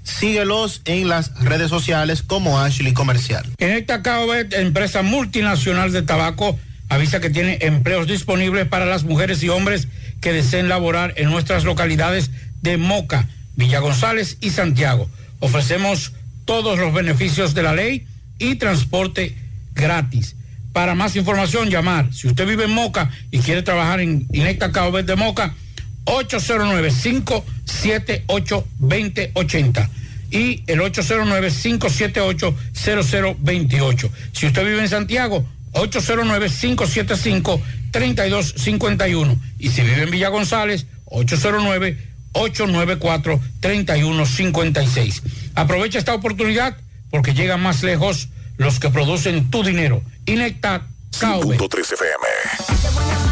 Síguelos en las redes sociales como Ashley Comercial. En esta CAOBET, empresa multinacional de tabaco, avisa que tiene empleos disponibles para las mujeres y hombres que deseen laborar en nuestras localidades de Moca, Villa González y Santiago. Ofrecemos todos los beneficios de la ley y transporte gratis. Para más información, llamar. Si usted vive en Moca y quiere trabajar en Inecta CAOBET de Moca, 809-578-2080 y el 809-578-0028. Si usted vive en Santiago, 809-575-3251. Y si vive en Villa González, 809-894-3156. Aprovecha esta oportunidad porque llegan más lejos los que producen tu dinero. Inecta KV. 5.3 FM.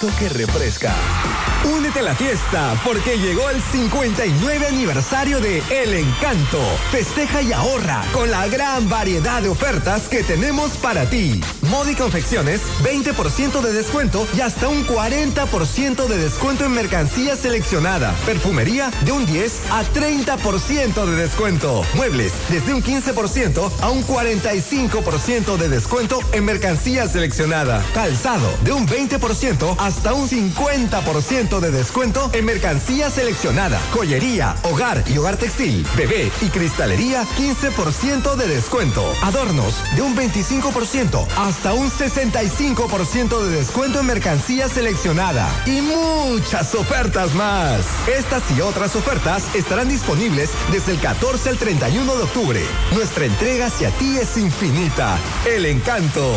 Que refresca. Únete a la fiesta porque llegó el 59 aniversario de El Encanto. Festeja y ahorra con la gran variedad de ofertas que tenemos para ti. Moda y confecciones, 20% de descuento y hasta un 40% de descuento en mercancía seleccionada. Perfumería de un 10 a 30% de descuento. Muebles desde un 15% a un 45% de descuento en mercancía seleccionada. Calzado de un 20% hasta un 50% de descuento en mercancía seleccionada. Joyería, hogar y hogar textil, bebé y cristalería 15% de descuento. Adornos de un 25% hasta un 65% de descuento en mercancía seleccionada. Y muchas ofertas más. Estas y otras ofertas estarán disponibles desde el 14 al 31 de octubre. Nuestra entrega hacia ti es infinita. El encanto.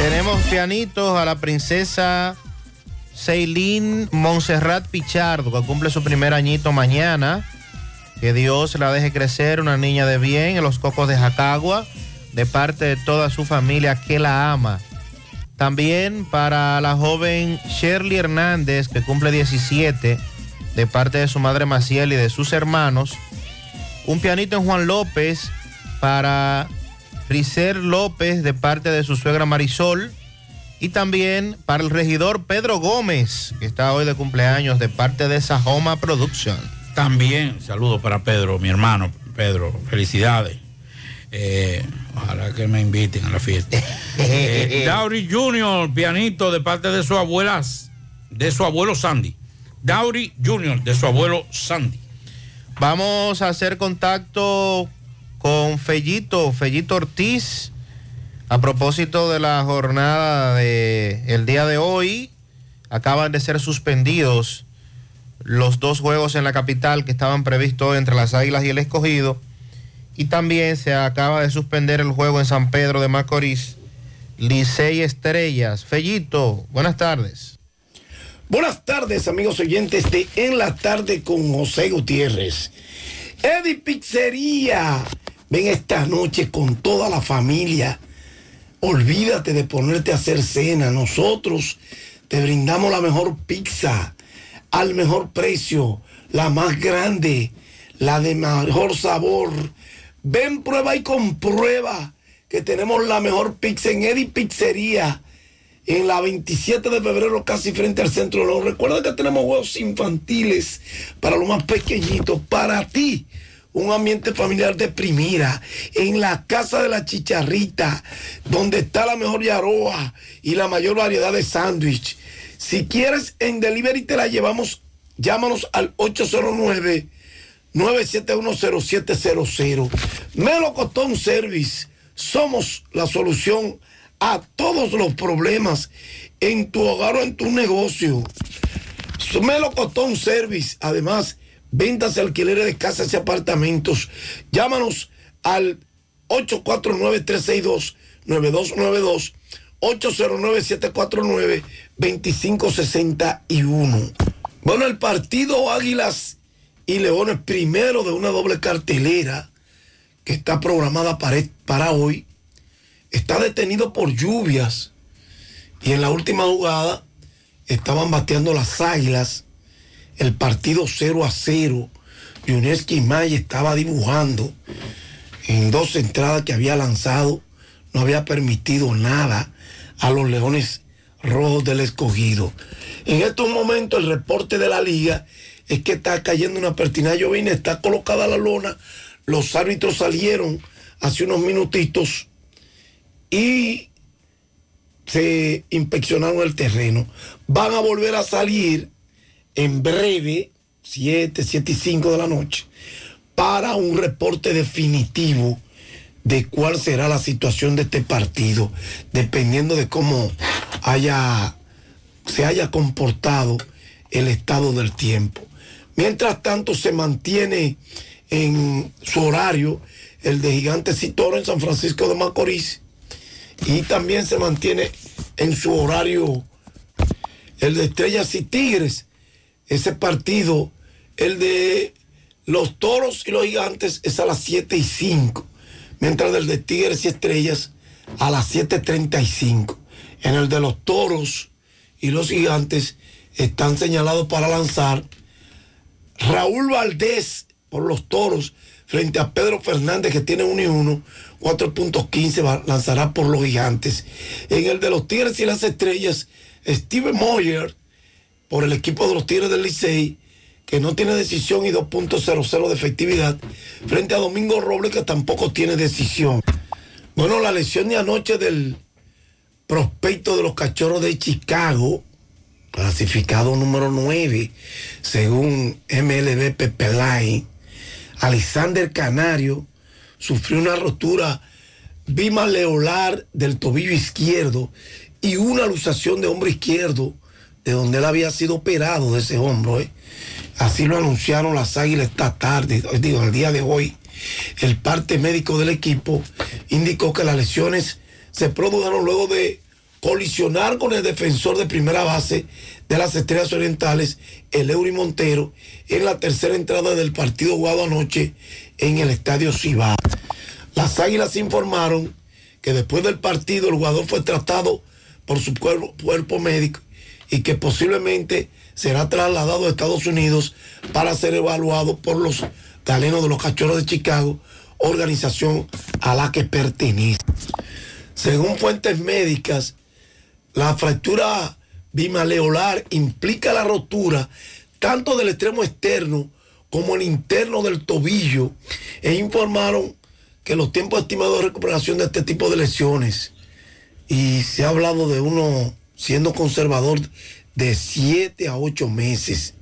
Tenemos pianitos a la princesa Ceilín Montserrat Pichardo, que cumple su primer añito mañana. Que Dios la deje crecer, una niña de bien en los cocos de Jacagua, de parte de toda su familia que la ama. También para la joven Shirley Hernández, que cumple 17, de parte de su madre Maciel y de sus hermanos. Un pianito en Juan López para Ricer López, de parte de su suegra Marisol. Y también para el regidor Pedro Gómez, que está hoy de cumpleaños, de parte de Sajoma Production. También, saludo para Pedro, mi hermano Pedro, felicidades. Eh, ojalá que me inviten a la fiesta. *laughs* Eh, Dowry Jr., pianito de parte de su abuela, de su abuelo Sandy. Dowry Jr., de su abuelo Sandy. Vamos a hacer contacto con Fellito, Fellito Ortiz, a propósito de la jornada de el día de hoy. Acaban de ser suspendidos los dos juegos en la capital que estaban previstos entre las Águilas y el Escogido. Y también se acaba de suspender el juego en San Pedro de Macorís, Licey Estrellas. Fellito, buenas tardes. Buenas tardes, amigos oyentes de En la Tarde con José Gutiérrez. Eddie Pizzería. Ven esta noche con toda la familia. Olvídate de ponerte a hacer cena. Nosotros te brindamos la mejor pizza al mejor precio, la más grande, la de mejor sabor. Ven, prueba y comprueba que tenemos la mejor pizza en Eddie Pizzería en la 27 de febrero, casi frente al centro de. Recuerda que tenemos juegos infantiles para los más pequeñitos, para ti. Un ambiente familiar de en la casa de la chicharrita, donde está la mejor yaroa y la mayor variedad de sándwich. Si quieres en delivery te la llevamos, llámanos al 809 9710700. Melocotón Service. Somos la solución a todos los problemas en tu hogar o en tu negocio. Melocotón Service. Además, ventas y alquileres de casas y apartamentos. Llámanos al 849-362-9292. 809-749-2561. Bueno, el partido Águilas y Leones primero de una doble cartelera que está programada para, para hoy está detenido por lluvias y en la última jugada estaban bateando las Águilas el partido 0 a 0. Yuneski May estaba dibujando en dos entradas que había lanzado, no había permitido nada a los Leones Rojos del Escogido. En estos momentos el reporte de la liga es que está cayendo una pertinaz llovina, está colocada la lona, los árbitros salieron hace unos minutitos y se inspeccionaron el terreno. Van a volver a salir en breve, 7, 7 y 5 de la noche, para un reporte definitivo de cuál será la situación de este partido, dependiendo de cómo haya, se haya comportado el estado del tiempo. Mientras tanto, se mantiene en su horario el de Gigantes y Toro en San Francisco de Macorís y también se mantiene en su horario el de Estrellas y Tigres. Ese partido, el de los Toros y los Gigantes, es a las 7 y 5 mientras el de Tigres y Estrellas a las 7.35. En el de los Toros y los Gigantes están señalados para lanzar Raúl Valdés por los Toros frente a Pedro Fernández que tiene 1 y 1, 4.15 lanzará por los Gigantes. En el de los Tigres y las Estrellas, Steven Moyer por el equipo de los Tigres del Licey que no tiene decisión y 2.00 de efectividad, frente a Domingo Robles, que tampoco tiene decisión. Bueno, la lesión de anoche del prospecto de los cachorros de Chicago, clasificado número 9, según MLB Pepe Line, Alexander Canario sufrió una rotura bimaleolar del tobillo izquierdo y una luxación de hombro izquierdo, de donde él había sido operado de ese hombro. ¿eh? Así lo anunciaron las águilas esta tarde, digo, el día de hoy. El parte médico del equipo indicó que las lesiones se produjeron luego de colisionar con el defensor de primera base de las Estrellas Orientales, el Eury Montero, en la tercera entrada del partido jugado anoche en el Estadio Cibao. Las Águilas informaron que después del partido el jugador fue tratado por su cuerpo médico y que posiblemente será trasladado a Estados Unidos para ser evaluado por los galenos de los Cachorros de Chicago, organización a la que pertenece. Según fuentes médicas, la fractura bimaleolar implica la rotura tanto del extremo externo como el interno del tobillo e informaron que los tiempos estimados de recuperación de este tipo de lesiones y se ha hablado de uno siendo conservador de 7 a 8 meses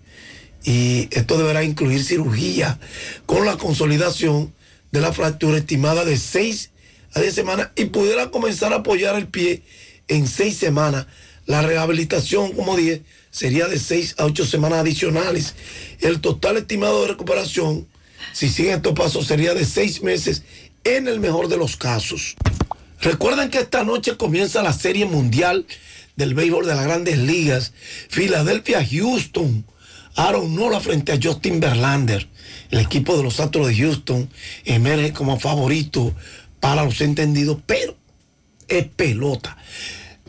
y esto deberá incluir cirugía con la consolidación de la fractura estimada de 6 a 10 semanas y pudiera comenzar a apoyar el pie en 6 semanas. La rehabilitación, como dije, sería de 6 a 8 semanas adicionales. El total estimado de recuperación, si siguen estos pasos, sería de 6 meses en el mejor de los casos. Recuerden que esta noche comienza la Serie Mundial del Béisbol de las Grandes Ligas. Filadelfia, Houston. Aaron Nola frente a Justin Verlander. El equipo de los Astros de Houston emerge como favorito para los entendidos, pero es pelota.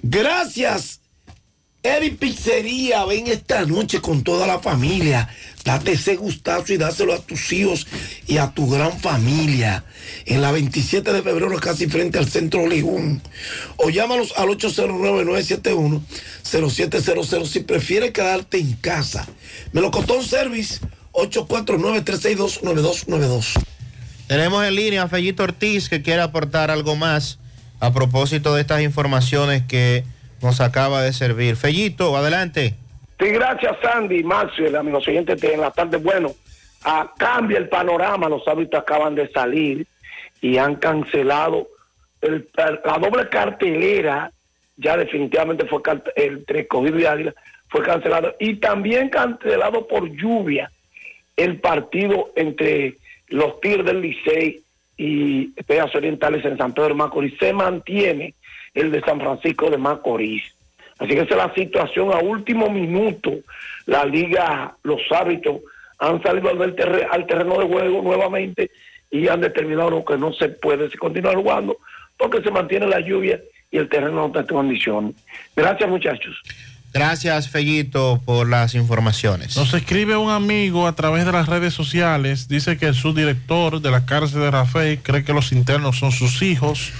Gracias, Eddie Pizzería. Ven esta noche con toda la familia. Date ese gustazo y dáselo a tus hijos y a tu gran familia. En la 27 de febrero, casi frente al centro Ligún. O llámanos al 809-971-0700 si prefieres quedarte en casa. Melocotón Service, 849-362-9292. Tenemos en línea a Fellito Ortiz que quiere aportar algo más a propósito de estas informaciones que nos acaba de servir. Fellito, adelante. Sí, gracias Sandy, Maxwell, amigos oyentes de en la tarde. Bueno, ah, cambia el panorama, los hábitos acaban de salir y han cancelado el- la doble cartelera, ya definitivamente fue entre Escogido y Águila, fue cancelado y también cancelado por lluvia el partido entre los Tigres del Licey y Estrellas Orientales en San Pedro de Macorís. Se mantiene el de San Francisco de Macorís. Así que esa es la situación a último minuto. La liga, los árbitros han salido al, terre- al terreno de juego nuevamente y han determinado que no se puede continuar jugando porque se mantiene la lluvia y el terreno no está en condiciones. Gracias muchachos. Gracias, Fellito, por las informaciones. Nos escribe un amigo a través de las redes sociales, dice que el subdirector de la cárcel de Rafael cree que los internos son sus hijos.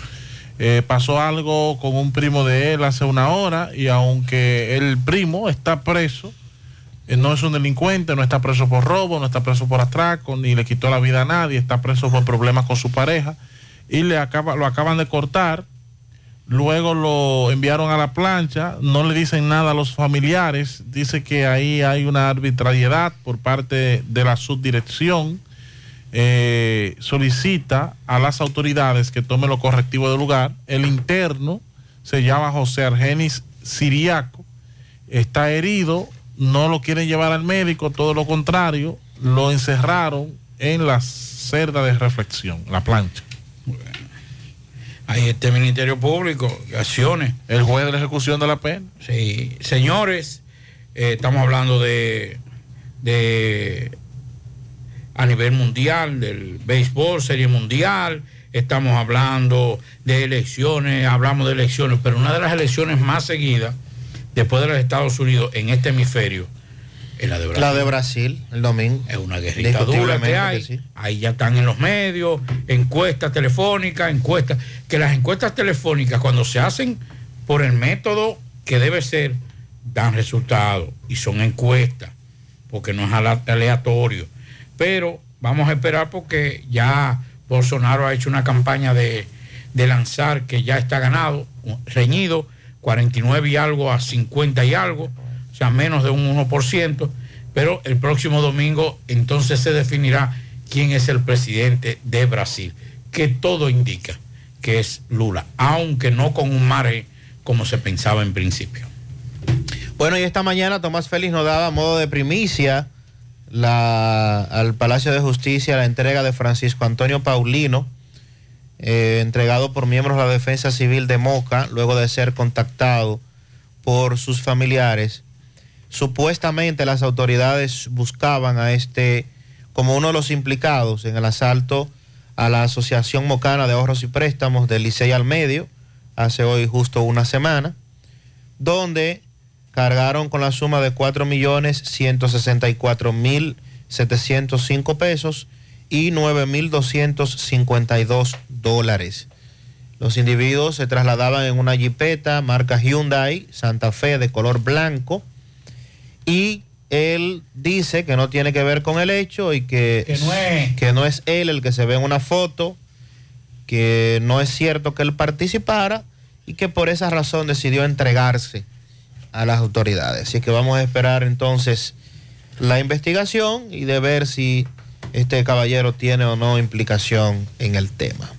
Eh, pasó algo con un primo de él hace una hora y aunque el primo está preso, eh, no es un delincuente, no está preso por robo, no está preso por atraco, ni le quitó la vida a nadie, está preso por problemas con su pareja y le acaba, lo acaban de cortar Luego lo enviaron a la plancha, no le dicen nada a los familiares, dice que ahí hay una arbitrariedad por parte de la subdirección, Eh, solicita a las autoridades que tomen lo correctivo del lugar. El interno se llama José Argenis Siriaco, está herido, no lo quieren llevar al médico, todo lo contrario, lo encerraron en la cerda de reflexión, la plancha. Ahí está el Ministerio Público, acciones. El juez de la ejecución de la pena. Sí, señores, eh, estamos hablando de, de a nivel mundial, del béisbol, serie mundial, estamos hablando de elecciones, hablamos de elecciones, pero una de las elecciones más seguidas después de los Estados Unidos en este hemisferio es la de Brasil. La de Brasil, el domingo. Es una guerrita dura que hay. Ahí ya están en los medios, encuestas telefónicas, encuestas. Que las encuestas telefónicas, cuando se hacen por el método que debe ser, dan resultados y son encuestas, porque no es aleatorio. Pero vamos a esperar porque ya Bolsonaro ha hecho una campaña de, de lanzar que ya está ganado, reñido, 49 y algo a 50 y algo, o sea, menos de un 1%, pero el próximo domingo entonces se definirá quién es el presidente de Brasil, que todo indica que es Lula, aunque no con un margen como se pensaba en principio. Bueno, y esta mañana Tomás Félix nos daba modo de primicia al Palacio de Justicia la entrega de Francisco Antonio Paulino, eh, entregado por miembros de la Defensa Civil de Moca, luego de ser contactado por sus familiares. Supuestamente las autoridades buscaban a este como uno de los implicados en el asalto a la Asociación Mocana de Ahorros y Préstamos del Licey al Medio, hace hoy justo una semana, donde cargaron con la suma de 4.164.705 pesos y 9.252 dólares. Los individuos se trasladaban en una jipeta marca Hyundai Santa Fe de color blanco y él dice que no tiene que ver con el hecho y que, Que no es. que no es él el que se ve en una foto, que no es cierto que él participara y que por esa razón decidió entregarse a las autoridades. Así que vamos a esperar entonces la investigación y de ver si este caballero tiene o no implicación en el tema.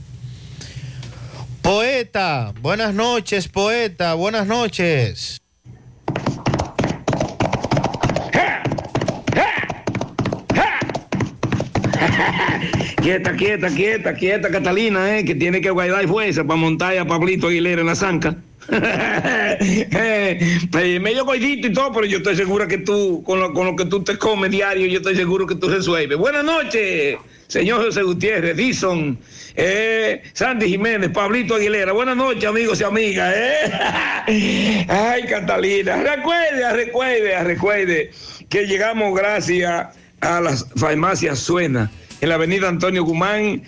Poeta, buenas noches, poeta, buenas noches. *laughs* Quieta, quieta, quieta, quieta, Catalina, eh, que tiene que guardar fuerza para montar a Pablito Aguilera en la zanca. *laughs* Eh, medio coidito y todo, pero yo estoy segura que tú, con lo, con lo que tú te comes diario, yo estoy seguro que tú resuelves. Buenas noches, señor José Gutiérrez, Dison, eh, Sandy Jiménez, Pablito Aguilera. Buenas noches, amigos y amigas. eh. *laughs* Ay, Catalina, recuerde, recuerde, recuerde que llegamos gracias a las farmacias Suena, en la avenida Antonio Guzmán,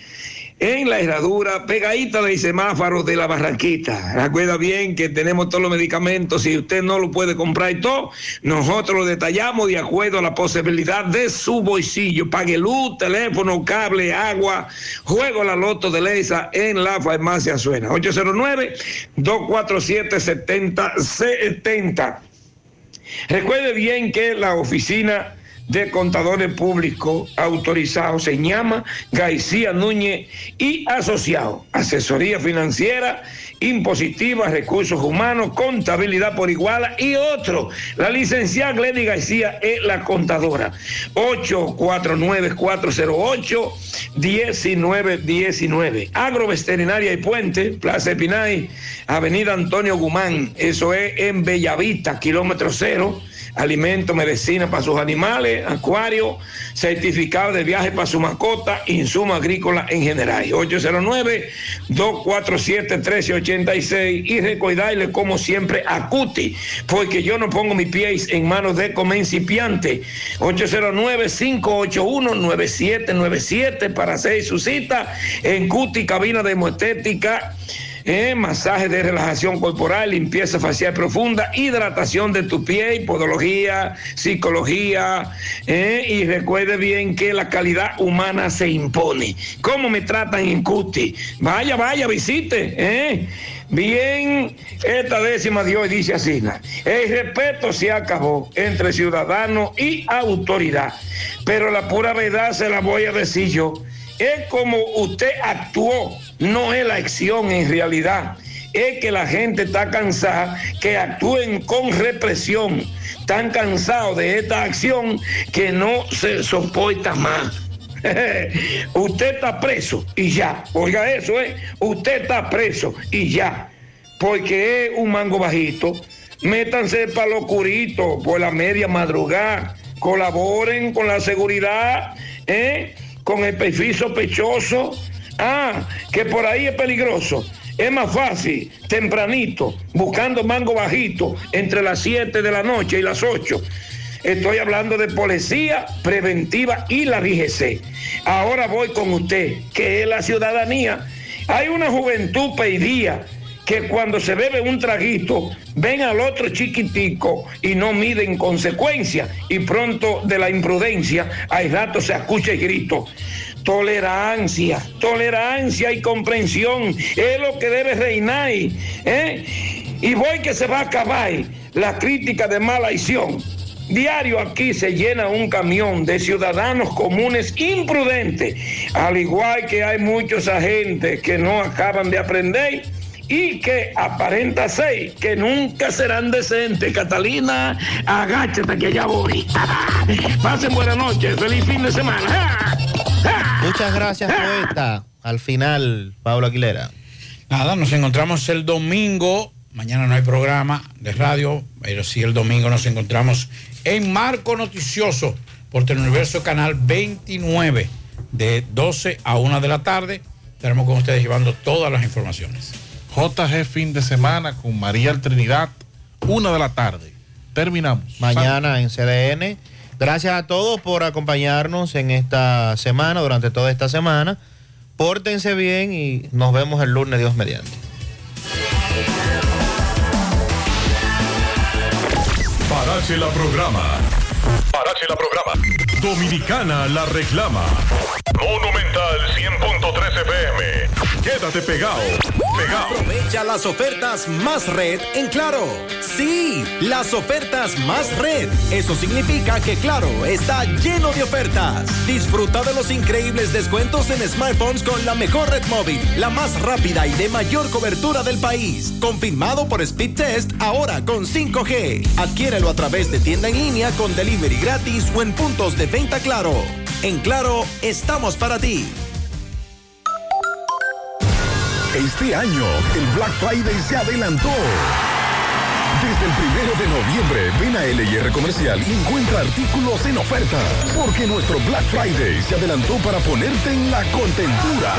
en la herradura, pegadita del semáforo de la Barranquita. Recuerda bien que tenemos todos los medicamentos, si usted no lo puede comprar y todo, nosotros lo detallamos de acuerdo a la posibilidad de su bolsillo. Pague luz, teléfono, cable, agua, juego la loto de Leisa en la farmacia Suena. 809-247-7070. Recuerde bien que la oficina de contadores públicos autorizados se llama García Núñez y Asociado. Asesoría financiera, impositiva, recursos humanos, contabilidad por iguala y otro. La licenciada Glenny García es la contadora. 849-408-1919. Agroveterinaria y Puente, Plaza Epinay, Avenida Antonio Guzmán. Eso es en Bellavista, kilómetro cero alimento, medicina para sus animales, acuario, certificado de viaje para su mascota, insumo agrícola en general. 809-247-1386 y recordarle como siempre a Cuti, porque yo no pongo mis pies en manos de comencipiante. 809-581-9797 para hacer su cita en Cuti, cabina de hemostética eh, masaje de relajación corporal, limpieza facial profunda, hidratación de tu piel, podología, psicología. eh, y recuerde bien que la calidad humana se impone. ¿Cómo me tratan en Cuti? Vaya, vaya, visite. eh. Bien, esta décima de hoy dice así, el respeto se acabó entre ciudadano y autoridad, pero la pura verdad se la voy a decir yo es como usted actuó, no es la acción en realidad. Es que la gente está cansada que actúen con represión. Están cansados de esta acción que no se soporta más. *laughs* usted está preso y ya. Oiga eso, ¿eh? Usted está preso y ya. Porque es un mango bajito. Métanse para lo curito, por la media madrugada. Colaboren con la seguridad, ¿eh? Con el perfil sospechoso. Ah, que por ahí es peligroso. Es más fácil, tempranito, buscando mango bajito, entre las 7 de la noche y las 8. Estoy hablando de policía preventiva y la DGC. Ahora voy con usted, que es la ciudadanía. Hay una juventud pedía que cuando se bebe un traguito, ven al otro chiquitico y no miden consecuencias. Y pronto de la imprudencia, hay rato se escucha el grito. Tolerancia, tolerancia y comprensión es lo que debe reinar. ¿eh? Y voy que se va a acabar la crítica de mala acción. Diario aquí se llena un camión de ciudadanos comunes imprudentes, al igual que hay muchos agentes que no acaban de aprender y que aparenta seis, que nunca serán decentes. Catalina, agáchate que allá voy. Pasen buenas noches, feliz fin de semana. Muchas gracias, poeta. Al final, Pablo Aguilera. Nada, nos encontramos el domingo. Mañana no hay programa de radio, pero sí el domingo nos encontramos en Marco Noticioso por Teleuniverso Canal 29 de 12 a 1 de la tarde. Estaremos con ustedes llevando todas las informaciones. JG fin de semana con María Trinidad, una de la tarde. Terminamos. Mañana en CDN. Gracias a todos por acompañarnos en esta semana, durante toda esta semana. Pórtense bien y nos vemos el lunes, Dios mediante. Parache la programa. Parache la programa. Dominicana la reclama. Monumental 100.13 FM. Quédate pegado. Pegado. Aprovecha las ofertas más red en Claro. Sí, las ofertas más red. Eso significa que Claro está lleno de ofertas. Disfruta de los increíbles descuentos en smartphones con la mejor red móvil, la más rápida y de mayor cobertura del país. Confirmado por Speed Test ahora con 5G. Adquiérelo a través de tienda en línea con delivery gratis o en puntos de venta Claro. En Claro, estamos para ti. Este año, el Black Friday se adelantó. Desde el primero de noviembre, ven a LIR Comercial y encuentra artículos en oferta. Porque nuestro Black Friday se adelantó para ponerte en la contentura.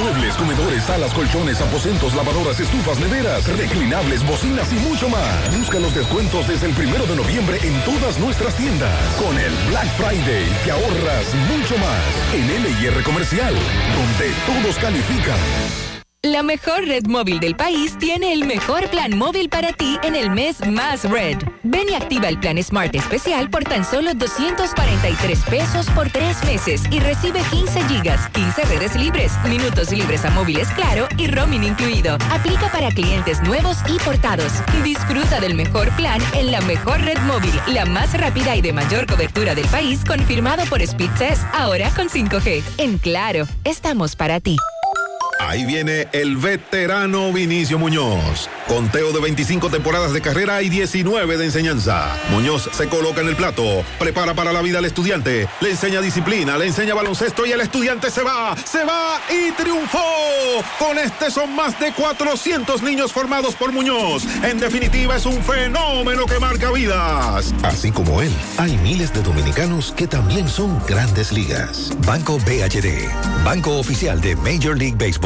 Muebles, comedores, salas, colchones, aposentos, lavadoras, estufas, neveras, reclinables, bocinas y mucho más. Busca los descuentos desde el primero de noviembre en todas nuestras tiendas. Con el Black Friday te ahorras mucho más en LIR Comercial, donde todos califican. La mejor red móvil del país tiene el mejor plan móvil para ti en el mes más red. Ven y activa el plan Smart especial por tan solo 243 pesos por tres meses y recibe 15 gigas, 15 redes libres, minutos libres a móviles claro y roaming incluido. Aplica para clientes nuevos y portados. Disfruta del mejor plan en la mejor red móvil, la más rápida y de mayor cobertura del país, confirmado por Speed Test, ahora con 5G. En claro, estamos para ti. Ahí viene el veterano Vinicio Muñoz. Conteo de 25 temporadas de carrera y 19 de enseñanza. Muñoz se coloca en el plato, prepara para la vida al estudiante, le enseña disciplina, le enseña baloncesto y el estudiante se va, se va y triunfó. Con este son más de 400 niños formados por Muñoz. En definitiva es un fenómeno que marca vidas. Así como él, hay miles de dominicanos que también son grandes ligas. Banco BHD, banco oficial de Major League Baseball.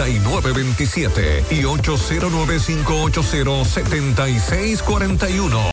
829-979-9927 y 809-580-7641.